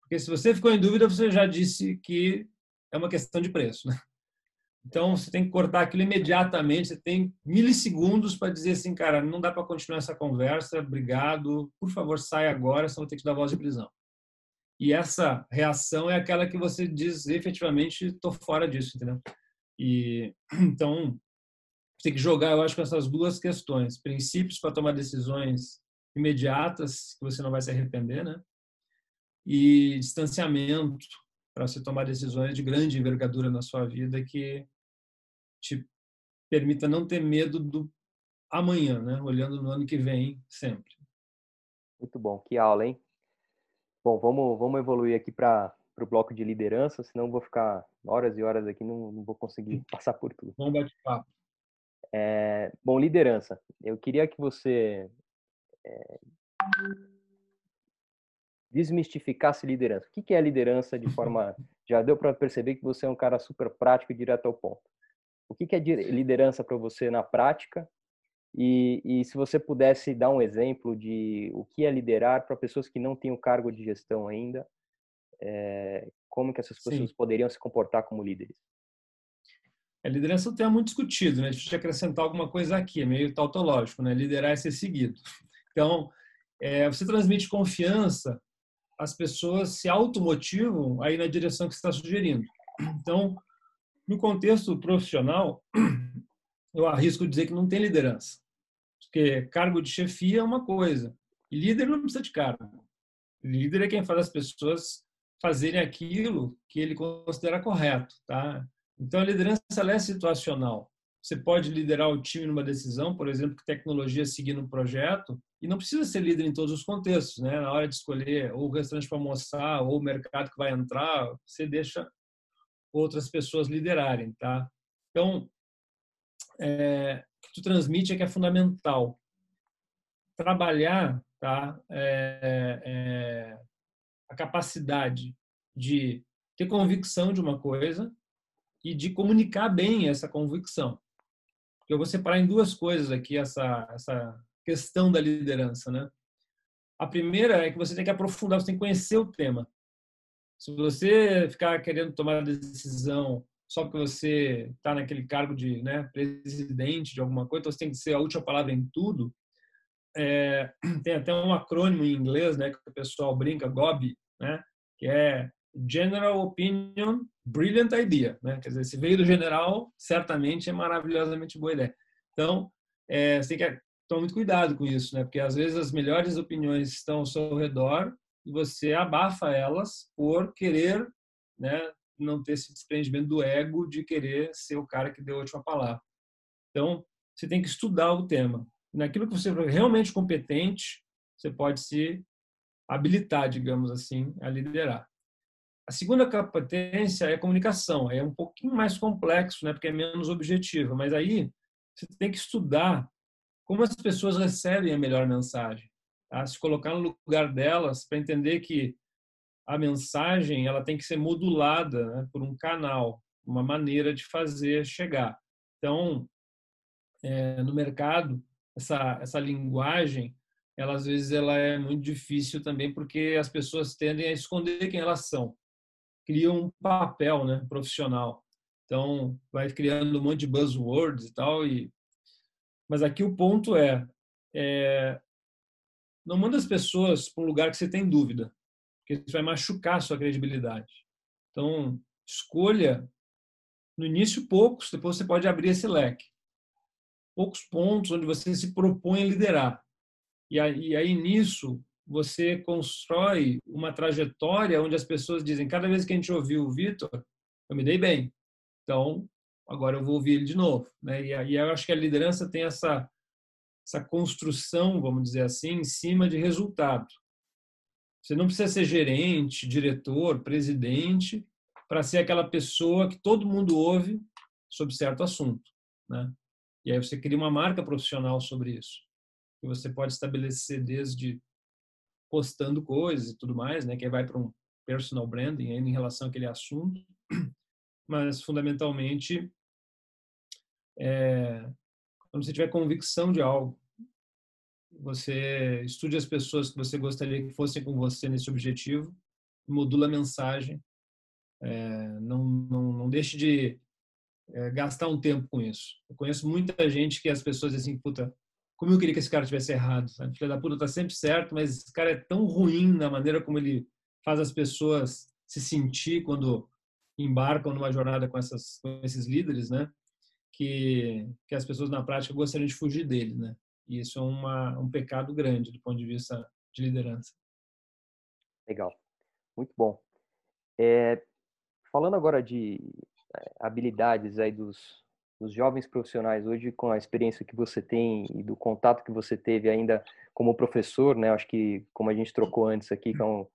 Porque se você ficou em dúvida, você já disse que é uma questão de preço. Né? Então, você tem que cortar aquilo imediatamente. Você tem milissegundos para dizer assim, cara, não dá para continuar essa conversa, obrigado, por favor, sai agora, senão vou ter que dar voz de prisão. E essa reação é aquela que você diz efetivamente, estou fora disso, entendeu? E então, tem que jogar, eu acho, com essas duas questões: princípios para tomar decisões imediatas, que você não vai se arrepender, né? E distanciamento para você tomar decisões de grande envergadura na sua vida que te permita não ter medo do amanhã, né? Olhando no ano que vem sempre. Muito bom, que aula, hein? Bom, vamos, vamos evoluir aqui para o bloco de liderança, senão vou ficar horas e horas aqui, não, não vou conseguir passar por tudo. Vamos bate-papo. É, bom, liderança. Eu queria que você é, desmistificasse liderança. O que é liderança de forma. Já deu para perceber que você é um cara super prático e direto ao ponto. O que é liderança para você na prática? E, e, se você pudesse dar um exemplo de o que é liderar para pessoas que não têm o cargo de gestão ainda, é, como que essas pessoas Sim. poderiam se comportar como líderes? A liderança é um tema muito discutido, né? Deixa eu acrescentar alguma coisa aqui, é meio tautológico, né? Liderar é ser seguido. Então, é, você transmite confiança, as pessoas se automotivam aí na direção que você está sugerindo. Então, no contexto profissional, eu arrisco dizer que não tem liderança. Porque cargo de chefia é uma coisa, e líder não precisa de cargo. Líder é quem faz as pessoas fazerem aquilo que ele considera correto, tá? Então, a liderança é situacional. você pode liderar o time numa decisão, por exemplo, que tecnologia seguir no projeto, e não precisa ser líder em todos os contextos, né? Na hora de escolher ou o restaurante para almoçar ou o mercado que vai entrar, você deixa outras pessoas liderarem, tá? Então, é, o que tu transmite é que é fundamental trabalhar, tá? É, é, a capacidade de ter convicção de uma coisa e de comunicar bem essa convicção. Eu vou separar em duas coisas aqui essa, essa questão da liderança, né? A primeira é que você tem que aprofundar, você tem que conhecer o tema. Se você ficar querendo tomar decisão só porque você está naquele cargo de né, presidente de alguma coisa, então você tem que ser a última palavra em tudo. É, tem até um acrônimo em inglês, né, que o pessoal brinca, GOB, né, que é General Opinion, Brilliant Idea, né? Quer dizer, se veio do general, certamente é maravilhosamente boa ideia. Então, é, você tem que tomar muito cuidado com isso, né? Porque às vezes as melhores opiniões estão ao seu redor e você abafa elas por querer, né? Não ter esse desprendimento do ego de querer ser o cara que deu a última palavra. Então, você tem que estudar o tema. Naquilo que você é realmente competente, você pode se habilitar, digamos assim, a liderar. A segunda competência é comunicação. É um pouquinho mais complexo, né, porque é menos objetivo. Mas aí você tem que estudar como as pessoas recebem a melhor mensagem. Tá? Se colocar no lugar delas para entender que a mensagem ela tem que ser modulada né, por um canal, uma maneira de fazer chegar. Então, é, no mercado, essa, essa linguagem, ela às vezes ela é muito difícil também porque as pessoas tendem a esconder quem elas são cria um papel né, profissional. Então, vai criando um monte de buzzwords e tal. E... Mas aqui o ponto é, é não manda as pessoas para um lugar que você tem dúvida, porque isso vai machucar a sua credibilidade. Então, escolha no início poucos, depois você pode abrir esse leque. Poucos pontos onde você se propõe a liderar. E aí, nisso, você constrói uma trajetória onde as pessoas dizem, cada vez que a gente ouviu o Vitor, eu me dei bem. Então, agora eu vou ouvir ele de novo. Né? E, aí eu acho que a liderança tem essa, essa construção, vamos dizer assim, em cima de resultado. Você não precisa ser gerente, diretor, presidente, para ser aquela pessoa que todo mundo ouve sobre certo assunto. Né? E aí você cria uma marca profissional sobre isso. E você pode estabelecer desde postando coisas e tudo mais, né? Que vai para um personal branding em relação àquele assunto, mas fundamentalmente é, quando você tiver convicção de algo, você estude as pessoas que você gostaria que fossem com você nesse objetivo, modula a mensagem, é, não, não, não deixe de é, gastar um tempo com isso. Eu conheço muita gente que as pessoas dizem assim, puta, como eu queria que esse cara tivesse errado. A filha da puta tá sempre certo, mas esse cara é tão ruim na maneira como ele faz as pessoas se sentir quando embarcam numa jornada com, essas, com esses líderes, né? Que, que as pessoas na prática gostariam de fugir dele, né? E isso é uma, um pecado grande do ponto de vista de liderança. Legal, muito bom. É, falando agora de é, habilidades aí dos, os jovens profissionais hoje, com a experiência que você tem e do contato que você teve ainda como professor, né? Acho que, como a gente trocou antes aqui, que é um,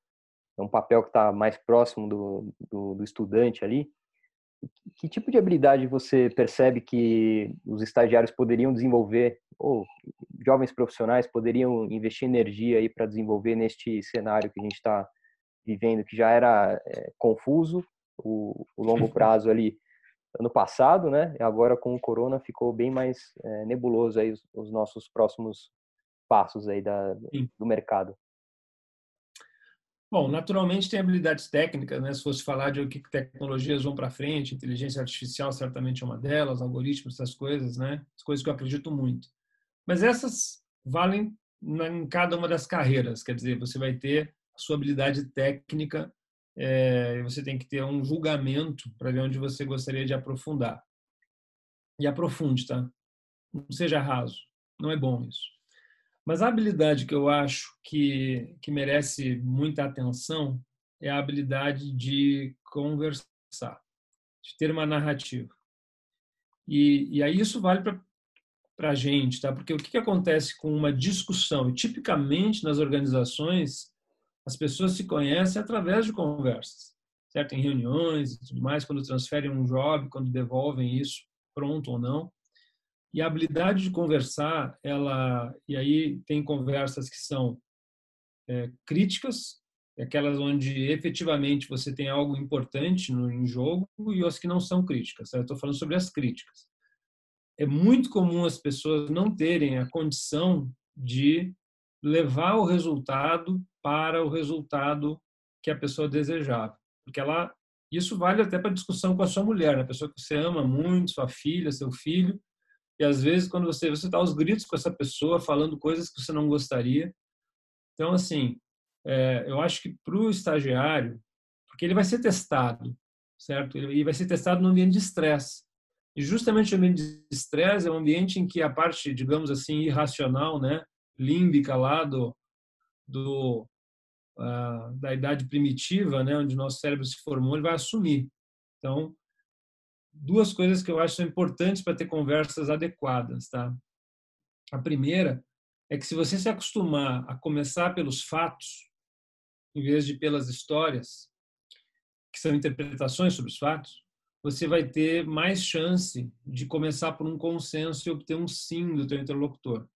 é um papel que está mais próximo do, do, do, estudante ali. Que tipo de habilidade você percebe que os estagiários poderiam desenvolver, ou jovens profissionais poderiam investir energia aí para desenvolver neste cenário que a gente está vivendo, que já era é, confuso, o, o longo prazo ali ano passado, né? E agora com o corona ficou bem mais é, nebuloso aí os, os, nossos próximos passos aí da, do mercado. Bom, naturalmente tem habilidades técnicas, né? Se fosse falar de o que tecnologias vão para frente, inteligência artificial certamente é uma delas, algoritmos, essas coisas, né? As coisas que eu acredito muito. Mas essas valem em cada uma das carreiras, quer dizer, você vai ter a sua habilidade técnica é, você tem que ter um julgamento para ver onde você gostaria de aprofundar. E aprofunde, tá? Não seja raso. Não é bom isso. Mas a habilidade que eu acho que, que merece muita atenção é a habilidade de conversar, de ter uma narrativa. E, e aí isso vale para a gente, tá? Porque o que, que acontece com uma discussão? E tipicamente nas organizações, as pessoas se conhecem através de conversas, certo? Em reuniões e tudo mais, quando transferem um job, quando devolvem isso, pronto ou não. E a habilidade de conversar, ela, e aí tem conversas que são é, críticas, aquelas onde efetivamente você tem algo importante no em jogo e as que não são críticas. Eu estou falando sobre as críticas. É muito comum as pessoas não terem a condição de levar o resultado para o resultado que a pessoa desejava, porque ela isso vale até para discussão com a sua mulher, né? a pessoa que você ama muito, sua filha, seu filho, e às vezes quando você você dá os gritos com essa pessoa falando coisas que você não gostaria, então assim é, eu acho que para o estagiário, porque ele vai ser testado, certo? Ele vai ser testado no ambiente de estresse. E justamente o ambiente de estresse é um ambiente em que a parte, digamos assim, irracional, né, límbica lá do, do da idade primitiva, né, onde nosso cérebro se formou, ele vai assumir. Então, duas coisas que eu acho são importantes para ter conversas adequadas, tá? A primeira é que se você se acostumar a começar pelos fatos, em vez de pelas histórias, que são interpretações sobre os fatos, você vai ter mais chance de começar por um consenso e obter um sim do teu interlocutor.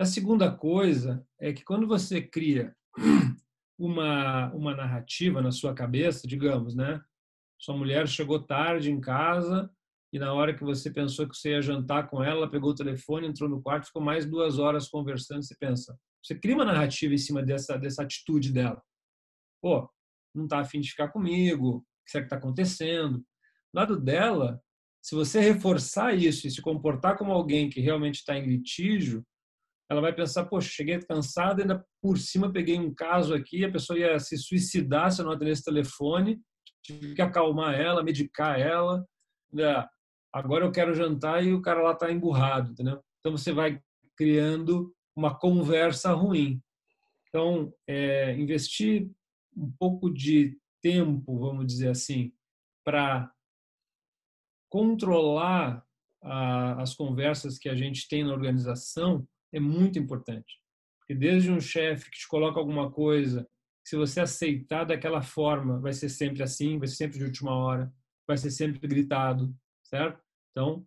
A segunda coisa é que quando você cria uma, uma narrativa na sua cabeça, digamos, né? Sua mulher chegou tarde em casa e na hora que você pensou que você ia jantar com ela, pegou o telefone, entrou no quarto, ficou mais duas horas conversando. Você pensa, você cria uma narrativa em cima dessa dessa atitude dela. Pô, não está afim de ficar comigo. O que será que está acontecendo? Do lado dela, se você reforçar isso e se comportar como alguém que realmente está em litígio, ela vai pensar, poxa, cheguei cansada, ainda por cima peguei um caso aqui, a pessoa ia se suicidar se eu não atendesse telefone, tive que acalmar ela, medicar ela. Né? agora eu quero jantar e o cara lá está emburrado, entendeu? Então você vai criando uma conversa ruim. Então, é, investir um pouco de tempo, vamos dizer assim, para controlar a, as conversas que a gente tem na organização é muito importante. Porque desde um chefe que te coloca alguma coisa, se você aceitar daquela forma, vai ser sempre assim, vai ser sempre de última hora, vai ser sempre gritado, certo? Então,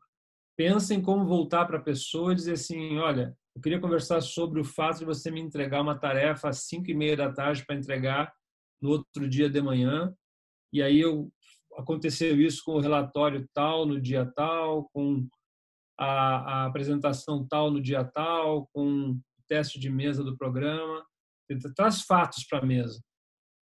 pensa em como voltar para a pessoa e dizer assim, olha, eu queria conversar sobre o fato de você me entregar uma tarefa às 5 e meia da tarde para entregar no outro dia de manhã, e aí eu aconteceu isso com o relatório tal no dia tal, com a, a apresentação tal no dia tal, com o teste de mesa do programa. Traz fatos para a mesa.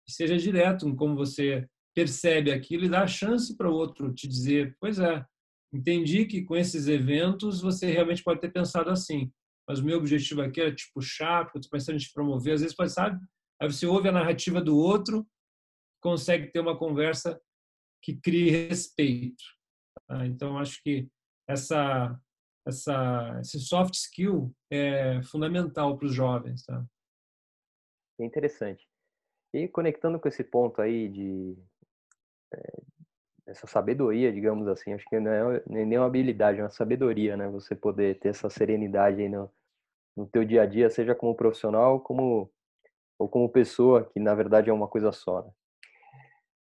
seja direto em como você percebe aquilo e dá a chance para o outro te dizer: pois é, entendi que com esses eventos você realmente pode ter pensado assim, mas o meu objetivo aqui era te puxar, porque eu estou pensando em te promover. Às vezes, pode, sabe? Aí você ouve a narrativa do outro, consegue ter uma conversa que crie respeito. Tá? Então, acho que essa, essa, esse soft skill é fundamental para os jovens. Tá? É interessante. E conectando com esse ponto aí de, é, essa sabedoria, digamos assim, acho que não é nem uma habilidade, é uma sabedoria, né? Você poder ter essa serenidade aí no, no teu dia a dia, seja como profissional, como ou como pessoa, que na verdade é uma coisa só. Né?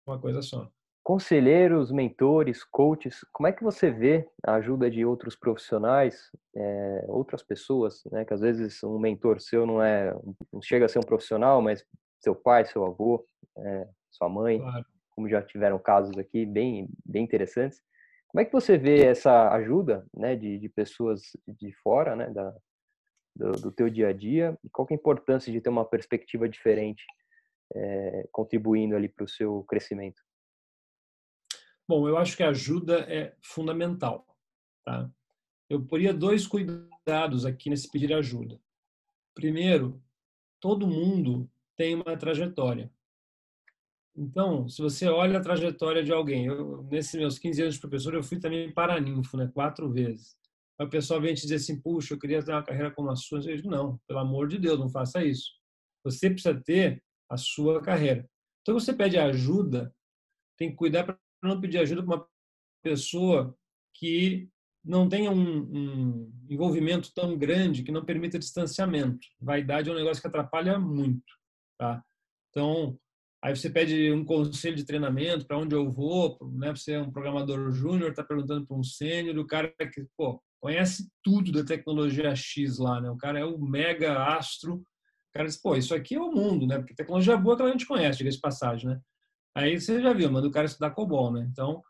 Uma coisa só. Conselheiros, mentores, coaches, como é que você vê a ajuda de outros profissionais, é, outras pessoas, né? Que às vezes um mentor seu não é, não chega a ser um profissional, mas seu pai, seu avô, é, sua mãe. Claro como já tiveram casos aqui bem, bem interessantes. Como é que você vê essa ajuda né, de, de pessoas de fora né, da, do, do teu dia a dia e qual é a importância de ter uma perspectiva diferente é, contribuindo ali para o seu crescimento? Bom, eu acho que a ajuda é fundamental. Tá? Eu poria dois cuidados aqui nesse pedir ajuda. Primeiro, todo mundo tem uma trajetória. Então, se você olha a trajetória de alguém, eu, nesses meus 15 anos de professor, eu fui também paraninfo, né, quatro vezes. Aí o pessoal vem te dizer assim, puxa, eu queria ter uma carreira como a sua. Eu digo, não, pelo amor de Deus, não faça isso. Você precisa ter a sua carreira. Então, você pede ajuda, tem que cuidar para não pedir ajuda para uma pessoa que não tenha um, um, envolvimento tão grande que não permita distanciamento. Vaidade é um negócio que atrapalha muito, tá? Então, aí você pede um conselho de treinamento para onde eu vou, né? Você é um programador júnior, está perguntando para um sênior, o cara que pô, conhece tudo da tecnologia X lá, né? O cara é o mega astro. O cara diz, pô, isso aqui é o mundo, né? Porque tecnologia boa que a gente conhece, diga de passagem, né? Aí você já viu, manda o cara estudar COBOL, né? Então,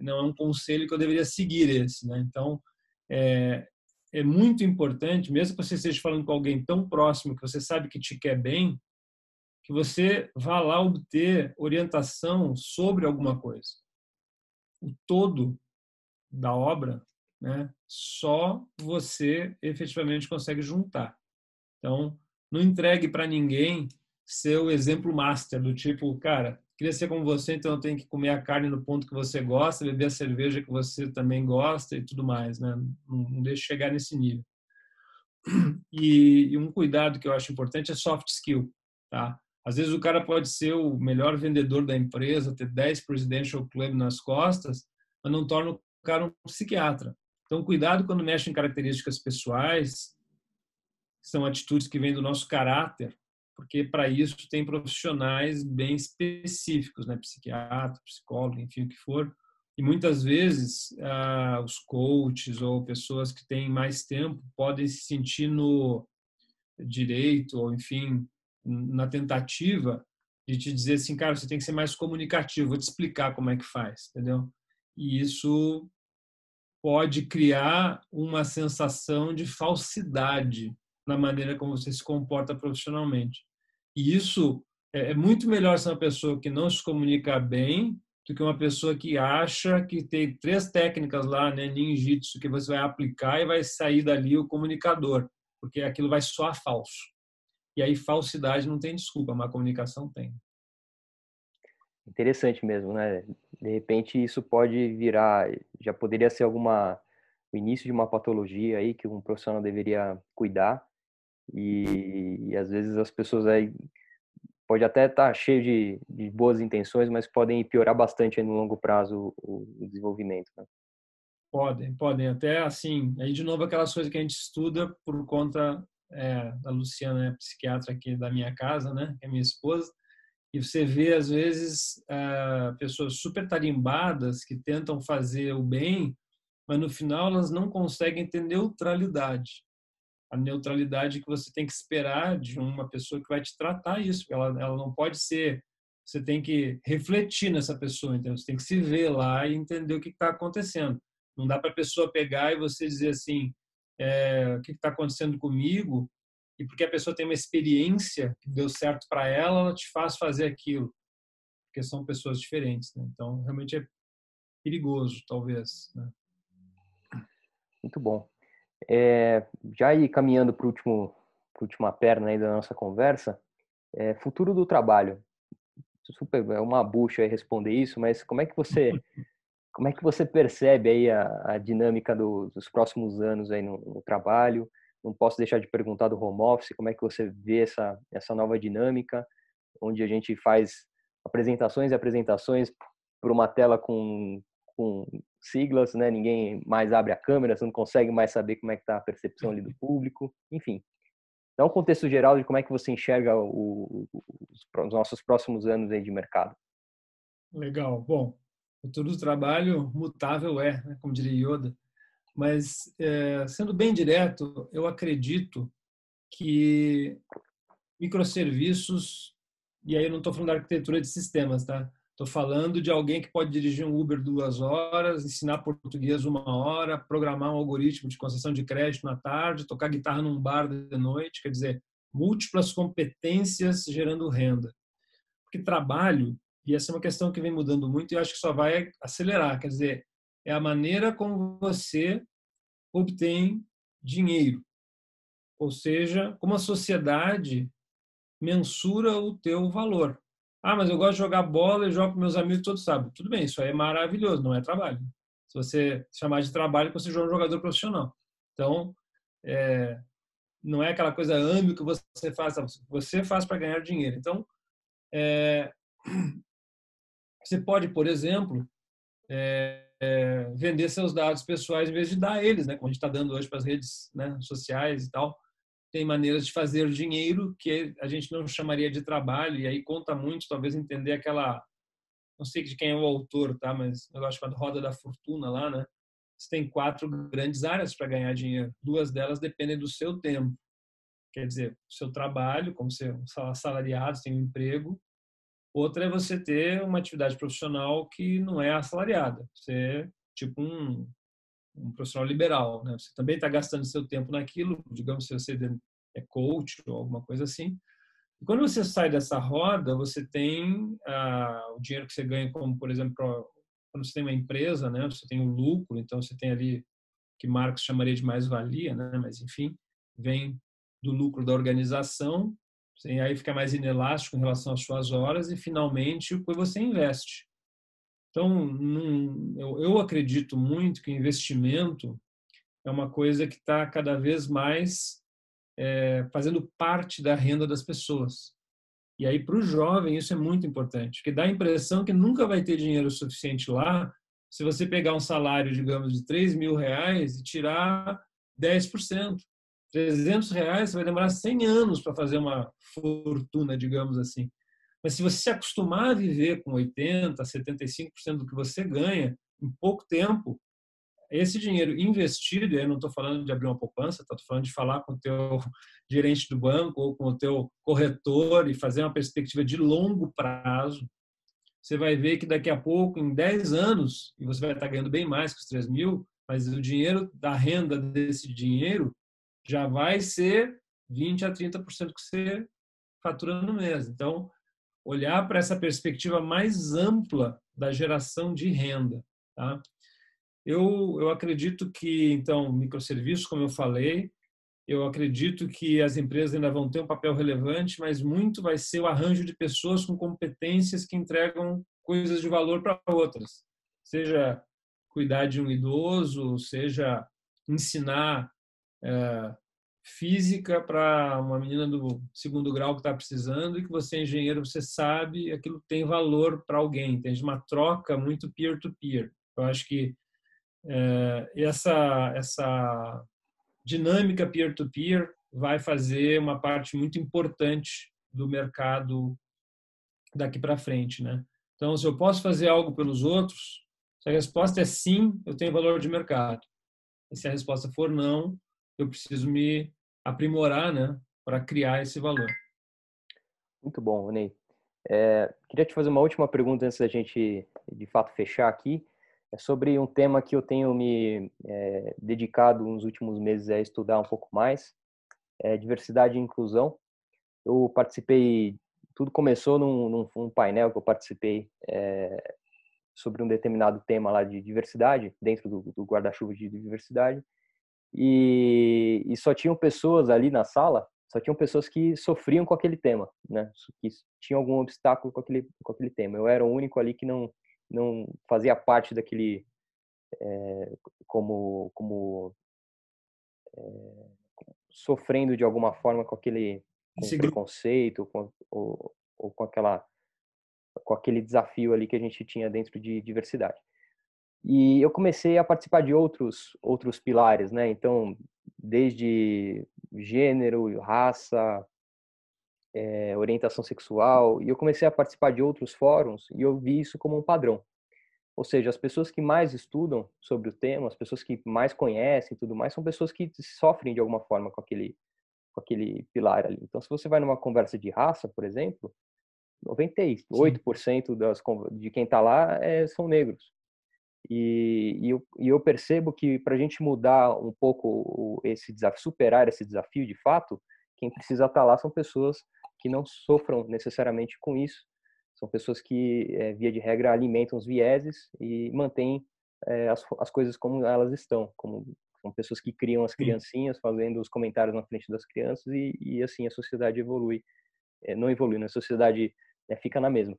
não é um conselho que eu deveria seguir esse, né? Então, é, é muito importante, mesmo que você esteja falando com alguém tão próximo que você sabe que te quer bem, que você vá lá obter orientação sobre alguma coisa. O todo da obra, né, só você efetivamente consegue juntar. Então, não entregue para ninguém seu exemplo master do tipo, cara, queria ser como você, então eu tenho que comer a carne no ponto que você gosta, beber a cerveja que você também gosta e tudo mais, né? Não, não deixe chegar nesse nível. E, e, um cuidado que eu acho importante é soft skill, tá? Às vezes o cara pode ser o melhor vendedor da empresa, ter 10 presidential club nas costas, mas não torna o cara um psiquiatra. Então, cuidado quando mexe em características pessoais, são atitudes que vêm do nosso caráter, porque para isso tem profissionais bem específicos, né? psiquiatra, psicólogo, enfim, o que for. E muitas vezes ah, os coaches ou pessoas que têm mais tempo podem se sentir no direito, ou enfim, na tentativa de te dizer assim, cara, você tem que ser mais comunicativo, vou te explicar como é que faz, entendeu? E isso pode criar uma sensação de falsidade na maneira como você se comporta profissionalmente. E isso é, é muito melhor ser uma pessoa que não se comunica bem do que uma pessoa que acha que tem três técnicas lá, né, ninjitsu, que você vai aplicar e vai sair dali o comunicador, porque aquilo vai soar falso. E aí falsidade não tem desculpa, mas comunicação tem. Interessante mesmo, né? De repente isso pode virar, já poderia ser alguma o início de uma patologia aí que um profissional deveria cuidar e, e às vezes as pessoas aí pode até estar tá cheio de, de, boas intenções, mas podem piorar bastante no longo prazo o, o desenvolvimento. Né? Podem, podem. Até assim, aí de novo aquelas coisas que a gente estuda por conta é, da Luciana, é psiquiatra aqui da minha casa, né, que é minha esposa, e você vê às vezes é, pessoas super tarimbadas que tentam fazer o bem, mas no final elas não conseguem ter neutralidade a neutralidade que você tem que esperar de uma pessoa que vai te tratar isso. Ela, ela não pode ser. Você tem que refletir nessa pessoa, então você tem que se ver lá e entender o que está acontecendo. Não dá para a pessoa pegar e você dizer assim: é, o que está acontecendo comigo? E porque a pessoa tem uma experiência que deu certo para ela, ela te faz fazer aquilo. Porque são pessoas diferentes. Né? Então, realmente é perigoso, talvez. Né? Muito bom. É, já ir caminhando para último última perna aí da nossa conversa, é, futuro do trabalho. Super, é uma bucha responder isso, mas como é que você como é que você percebe aí a, a dinâmica do, dos próximos anos aí no, no, trabalho? Não posso deixar de perguntar do home office, como é que você vê essa essa nova dinâmica, onde a gente faz apresentações e apresentações por uma tela com com siglas, né? Ninguém mais abre a câmera, você não consegue mais saber como é que está a percepção ali do público, enfim. Dá um contexto geral de como é que você enxerga o, os, os, nossos próximos anos aí de mercado. Legal. Bom, o futuro do trabalho mutável é, né? como diria Yoda. Mas, é, sendo bem direto, eu acredito que microserviços, e aí eu não estou falando da arquitetura de sistemas, tá? Estou falando de alguém que pode dirigir um Uber duas horas, ensinar português uma hora, programar um algoritmo de concessão de crédito na tarde, tocar guitarra num bar de noite, quer dizer, múltiplas competências gerando renda. Porque trabalho, e essa é uma questão que vem mudando muito e acho que só vai acelerar, quer dizer, é a maneira como você obtém dinheiro. Ou seja, como a sociedade mensura o teu valor. Ah, mas eu gosto de jogar bola e jogo com meus amigos todos sábado. Tudo bem, isso aí é maravilhoso, não é trabalho. Se você chamar de trabalho, você joga um jogador profissional. Então, é, não é aquela coisa ame que você faz, você faz para ganhar dinheiro. Então, é, você pode, por exemplo, é, é, vender seus dados pessoais em vez de dar eles, né? Como a gente está dando hoje para as redes né, sociais e tal. Tem maneiras de fazer dinheiro que a gente não chamaria de trabalho e aí conta muito, talvez entender aquela, não sei de quem é o autor, tá? Mas um negócio chamado Roda da Fortuna lá, né? Você tem quatro grandes áreas para ganhar dinheiro. Duas delas dependem do seu tempo. Quer dizer, o seu trabalho, como ser um assalariado, tem um emprego, Outra é você ter uma atividade profissional que não é assalariada. Você é tipo um, um profissional liberal, né? Você também está gastando seu tempo naquilo, digamos se você é coach ou alguma coisa assim. E quando você sai dessa roda, você tem ah, o dinheiro que você ganha, como por exemplo, quando você tem uma empresa, né? Você tem o um lucro, então você tem ali que Marx chamaria de mais-valia, né? Mas enfim, vem do lucro da organização e aí fica mais inelástico em relação às suas horas e finalmente o que você investe. Então, eu acredito muito que investimento é uma coisa que está cada vez mais é, fazendo parte da renda das pessoas. E aí, para o jovem, isso é muito importante, porque dá a impressão que nunca vai ter dinheiro suficiente lá se você pegar um salário, digamos, de 3 mil reais e tirar 10%. 300 reais, você vai demorar 100 anos para fazer uma fortuna, digamos assim. Mas se você se acostumar a viver com 80%, 75% do que você ganha em pouco tempo, esse dinheiro investido, e aí não estou falando de abrir uma poupança, estou falando de falar com o teu gerente do banco ou com o teu corretor e fazer uma perspectiva de longo prazo, você vai ver que daqui a pouco, em 10 anos, e você vai estar ganhando bem mais que os 3 mil, mas o dinheiro da renda desse dinheiro já vai ser 20 a 30% que você fatura no mês. Então, olhar para essa perspectiva mais ampla da geração de renda. Tá? Eu, eu acredito que, então, microserviços, como eu falei, eu acredito que as empresas ainda vão ter um papel relevante, mas muito vai ser o arranjo de pessoas com competências que entregam coisas de valor para outras. Seja cuidar de um idoso, seja ensinar é, física para uma menina do segundo grau que está precisando e que você é engenheiro, você sabe, aquilo tem valor para alguém, tem uma troca muito peer-to-peer. -peer. Eu acho que é, essa, essa dinâmica peer-to-peer -peer vai fazer uma parte muito importante do mercado daqui para frente, né? Então, se eu posso fazer algo pelos outros, se a resposta é sim, eu tenho valor de mercado. E se a resposta for não, eu preciso me aprimorar, né, para criar esse valor. Muito bom, Ney. É, queria te fazer uma última pergunta antes da gente, de fato, fechar aqui. É sobre um tema que eu tenho me é, dedicado nos últimos meses a estudar um pouco mais, é diversidade e inclusão. Eu participei, tudo começou num, num, num painel que eu participei é, sobre um determinado tema lá de diversidade, dentro do, do guarda-chuva de diversidade, e, e só tinham pessoas ali na sala, só tinham pessoas que sofriam com aquele tema, né? Que tinham algum obstáculo com aquele, com aquele tema. Eu era o único ali que não, não fazia parte daquele é, como como é, sofrendo de alguma forma com aquele com preconceito com, ou, ou com aquela com aquele desafio ali que a gente tinha dentro de diversidade e eu comecei a participar de outros outros pilares, né? Então, desde gênero, raça, é, orientação sexual, e eu comecei a participar de outros fóruns e eu vi isso como um padrão. Ou seja, as pessoas que mais estudam sobre o tema, as pessoas que mais conhecem tudo mais, são pessoas que sofrem de alguma forma com aquele com aquele pilar ali. Então, se você vai numa conversa de raça, por exemplo, 98% das, de quem está lá é, são negros. E, e, eu, e eu percebo que para a gente mudar um pouco esse desafio, superar esse desafio de fato, quem precisa estar tá lá são pessoas que não sofram necessariamente com isso. São pessoas que, é, via de regra, alimentam os vieses e mantêm é, as, as coisas como elas estão. Como, são pessoas que criam as criancinhas, fazendo os comentários na frente das crianças e, e assim a sociedade evolui. É, não evolui, né? a sociedade né, fica na mesma.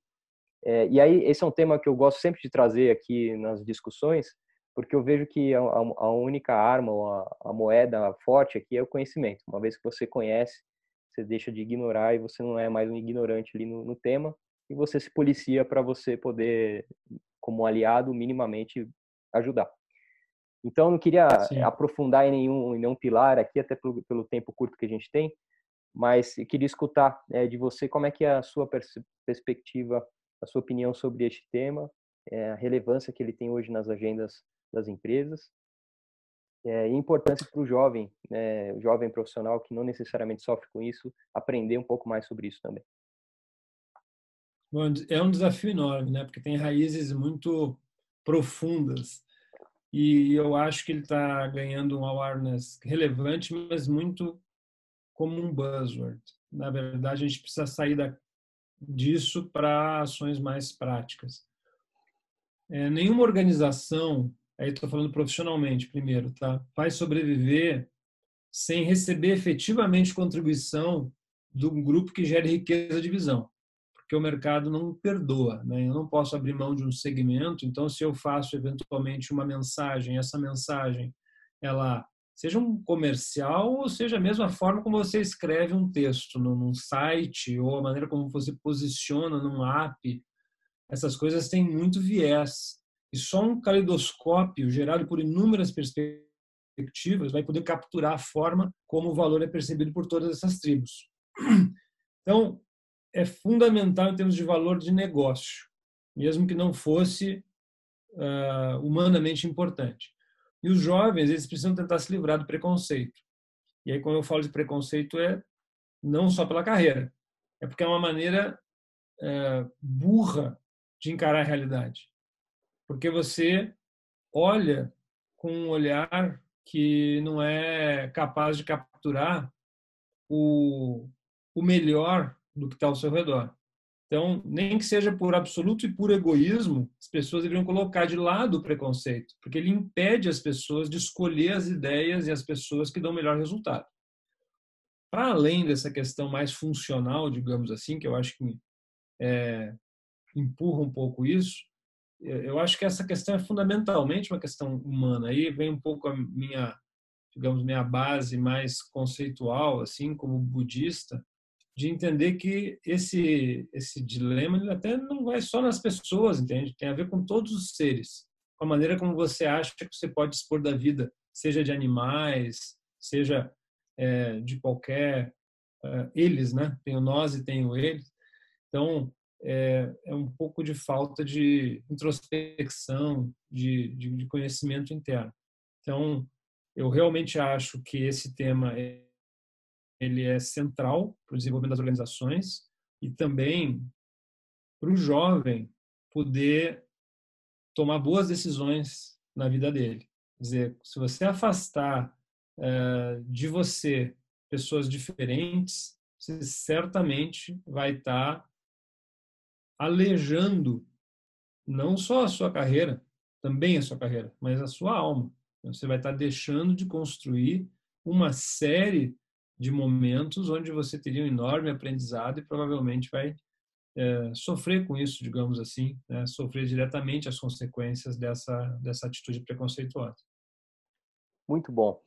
É, e aí, esse é um tema que eu gosto sempre de trazer aqui nas discussões, porque eu vejo que a, a única arma, a, a, moeda forte aqui é o conhecimento. Uma vez que você conhece, você deixa de ignorar e você não é mais um ignorante ali no, no tema, e você se policia para você poder, como aliado, minimamente ajudar. Então, não queria Sim. aprofundar em nenhum, em nenhum pilar aqui, até pelo, pelo tempo curto que a gente tem, mas queria escutar é, de você como é que é a sua perspectiva, a sua opinião sobre este tema, é, a relevância que ele tem hoje nas agendas das empresas é, e importância para o jovem, né, o jovem profissional que não necessariamente sofre com isso, aprender um pouco mais sobre isso também. Bom, é um desafio enorme, né? Porque tem raízes muito profundas e eu acho que ele está ganhando um awareness relevante, mas muito como um buzzword. Na verdade, a gente precisa sair da, disso para ações mais práticas. É, nenhuma organização, aí estou falando profissionalmente primeiro, tá? vai sobreviver sem receber efetivamente contribuição um grupo que gere riqueza de visão porque o mercado não perdoa. Né? Eu não posso abrir mão de um segmento, então se eu faço eventualmente uma mensagem, essa mensagem, ela seja um comercial ou seja a mesma forma como você escreve um texto num site ou a maneira como você posiciona num app, essas coisas têm muito viés. E só um caleidoscópio gerado por inúmeras perspectivas vai poder capturar a forma como o valor é percebido por todas essas tribos. Então, é fundamental em termos de valor de negócio, mesmo que não fosse uh, humanamente importante. E os jovens, eles precisam tentar se livrar do preconceito. E aí, quando eu falo de preconceito, é não só pela carreira, é porque é uma maneira uh, burra de encarar a realidade. Porque você olha com um olhar que não é capaz de capturar o, o melhor do que está ao seu redor. Então, nem que seja por absoluto e puro egoísmo, as pessoas deveriam colocar de lado o preconceito, porque ele impede as pessoas de escolher as ideias e as pessoas que dão melhor resultado. Para além dessa questão mais funcional, digamos assim, que eu acho que é, empurra um pouco isso, eu acho que essa questão é fundamentalmente uma questão humana. Aí vem um pouco a minha, digamos, minha base mais conceitual, assim, como budista, de entender que esse esse dilema ele até não vai só nas pessoas, entende? Tem a ver com todos os seres, com a maneira como você acha que você pode dispor da vida, seja de animais, seja é, de qualquer é, eles, né? Tem o nós e tem o eles. Então é, é um pouco de falta de introspecção, de, de, de conhecimento interno. Então eu realmente acho que esse tema é ele é central para o desenvolvimento das organizações e também para o jovem poder tomar boas decisões na vida dele. Quer dizer, se você afastar é, de você pessoas diferentes, você certamente vai estar tá alejando não só a sua carreira, também a sua carreira, mas a sua alma. Você vai estar tá deixando de construir uma série de momentos onde você teria um enorme aprendizado e provavelmente vai é, sofrer com isso, digamos assim, né? sofrer diretamente as consequências dessa, dessa atitude preconceituosa. Muito bom.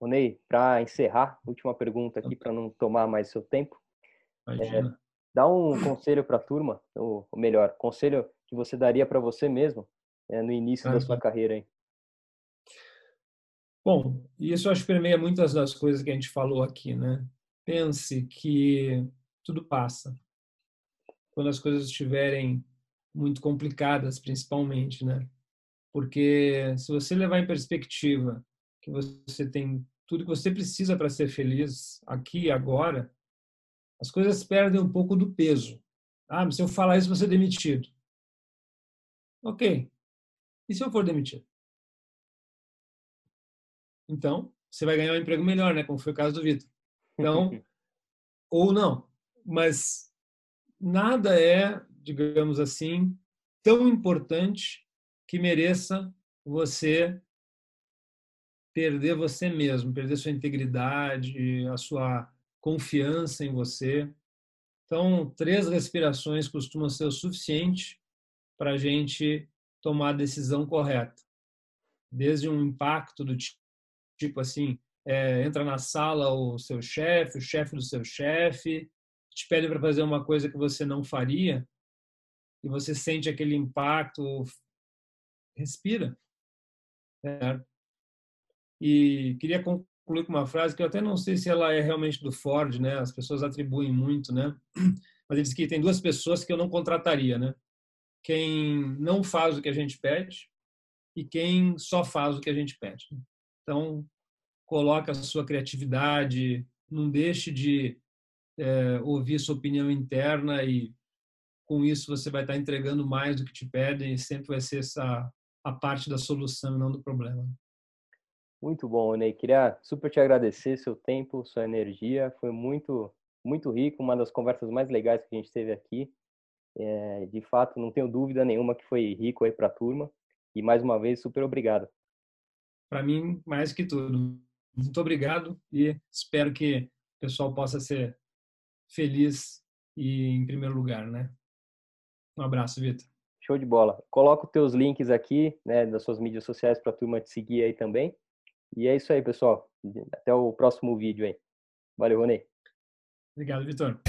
O Ney, para encerrar, última pergunta aqui para não tomar mais seu tempo. É, dá um conselho para a turma, ou melhor, conselho que você daria para você mesmo é, no início ah, da sua carreira. Hein? Bom, isso acho que permeia muitas das coisas que a gente falou aqui, né? Pense que tudo passa. Quando as coisas estiverem muito complicadas, principalmente, né? Porque se você levar em perspectiva que você tem tudo que você precisa para ser feliz aqui e agora, as coisas perdem um pouco do peso. Ah, mas se eu falar isso, você ser demitido. Ok. E se eu for demitido? Então, você vai ganhar um emprego melhor, né? Como foi o caso do Vitor. Então, ou não. Mas nada é, digamos assim, tão importante que mereça você perder você mesmo, perder sua integridade, a sua confiança em você. Então, três respirações costumam ser o suficiente para a gente tomar a decisão correta. Desde um impacto do tipo assim, é, entra na sala o seu chefe, o chefe do seu chefe, te pede para fazer uma coisa que você não faria, e você sente aquele impacto, respira, Certo? E queria concluir com uma frase que eu até não sei se ela é realmente do Ford, né? As pessoas atribuem muito, né? Mas ele diz que tem duas pessoas que eu não contrataria, né? Quem não faz o que a gente pede e quem só faz o que a gente pede. Então, coloca a sua criatividade, não deixe de é, ouvir sua opinião interna e com isso você vai estar entregando mais do que te pedem e sempre vai ser essa a parte da solução e não do problema. Muito bom, Ney. Queria super te agradecer seu tempo, sua energia. Foi muito, muito rico, uma das conversas mais legais que a gente teve aqui. É, de fato, não tenho dúvida nenhuma que foi rico aí para a turma. E mais uma vez, super obrigado. Para mim, mais que tudo. Muito obrigado e espero que o pessoal possa ser feliz e em primeiro lugar, né? Um abraço, Vitor. Show de bola. Coloca os teus links aqui, né, das suas mídias sociais para a turma te seguir aí também. E é isso aí, pessoal. Até o próximo vídeo aí. Valeu, Rony. Obrigado, Vitor.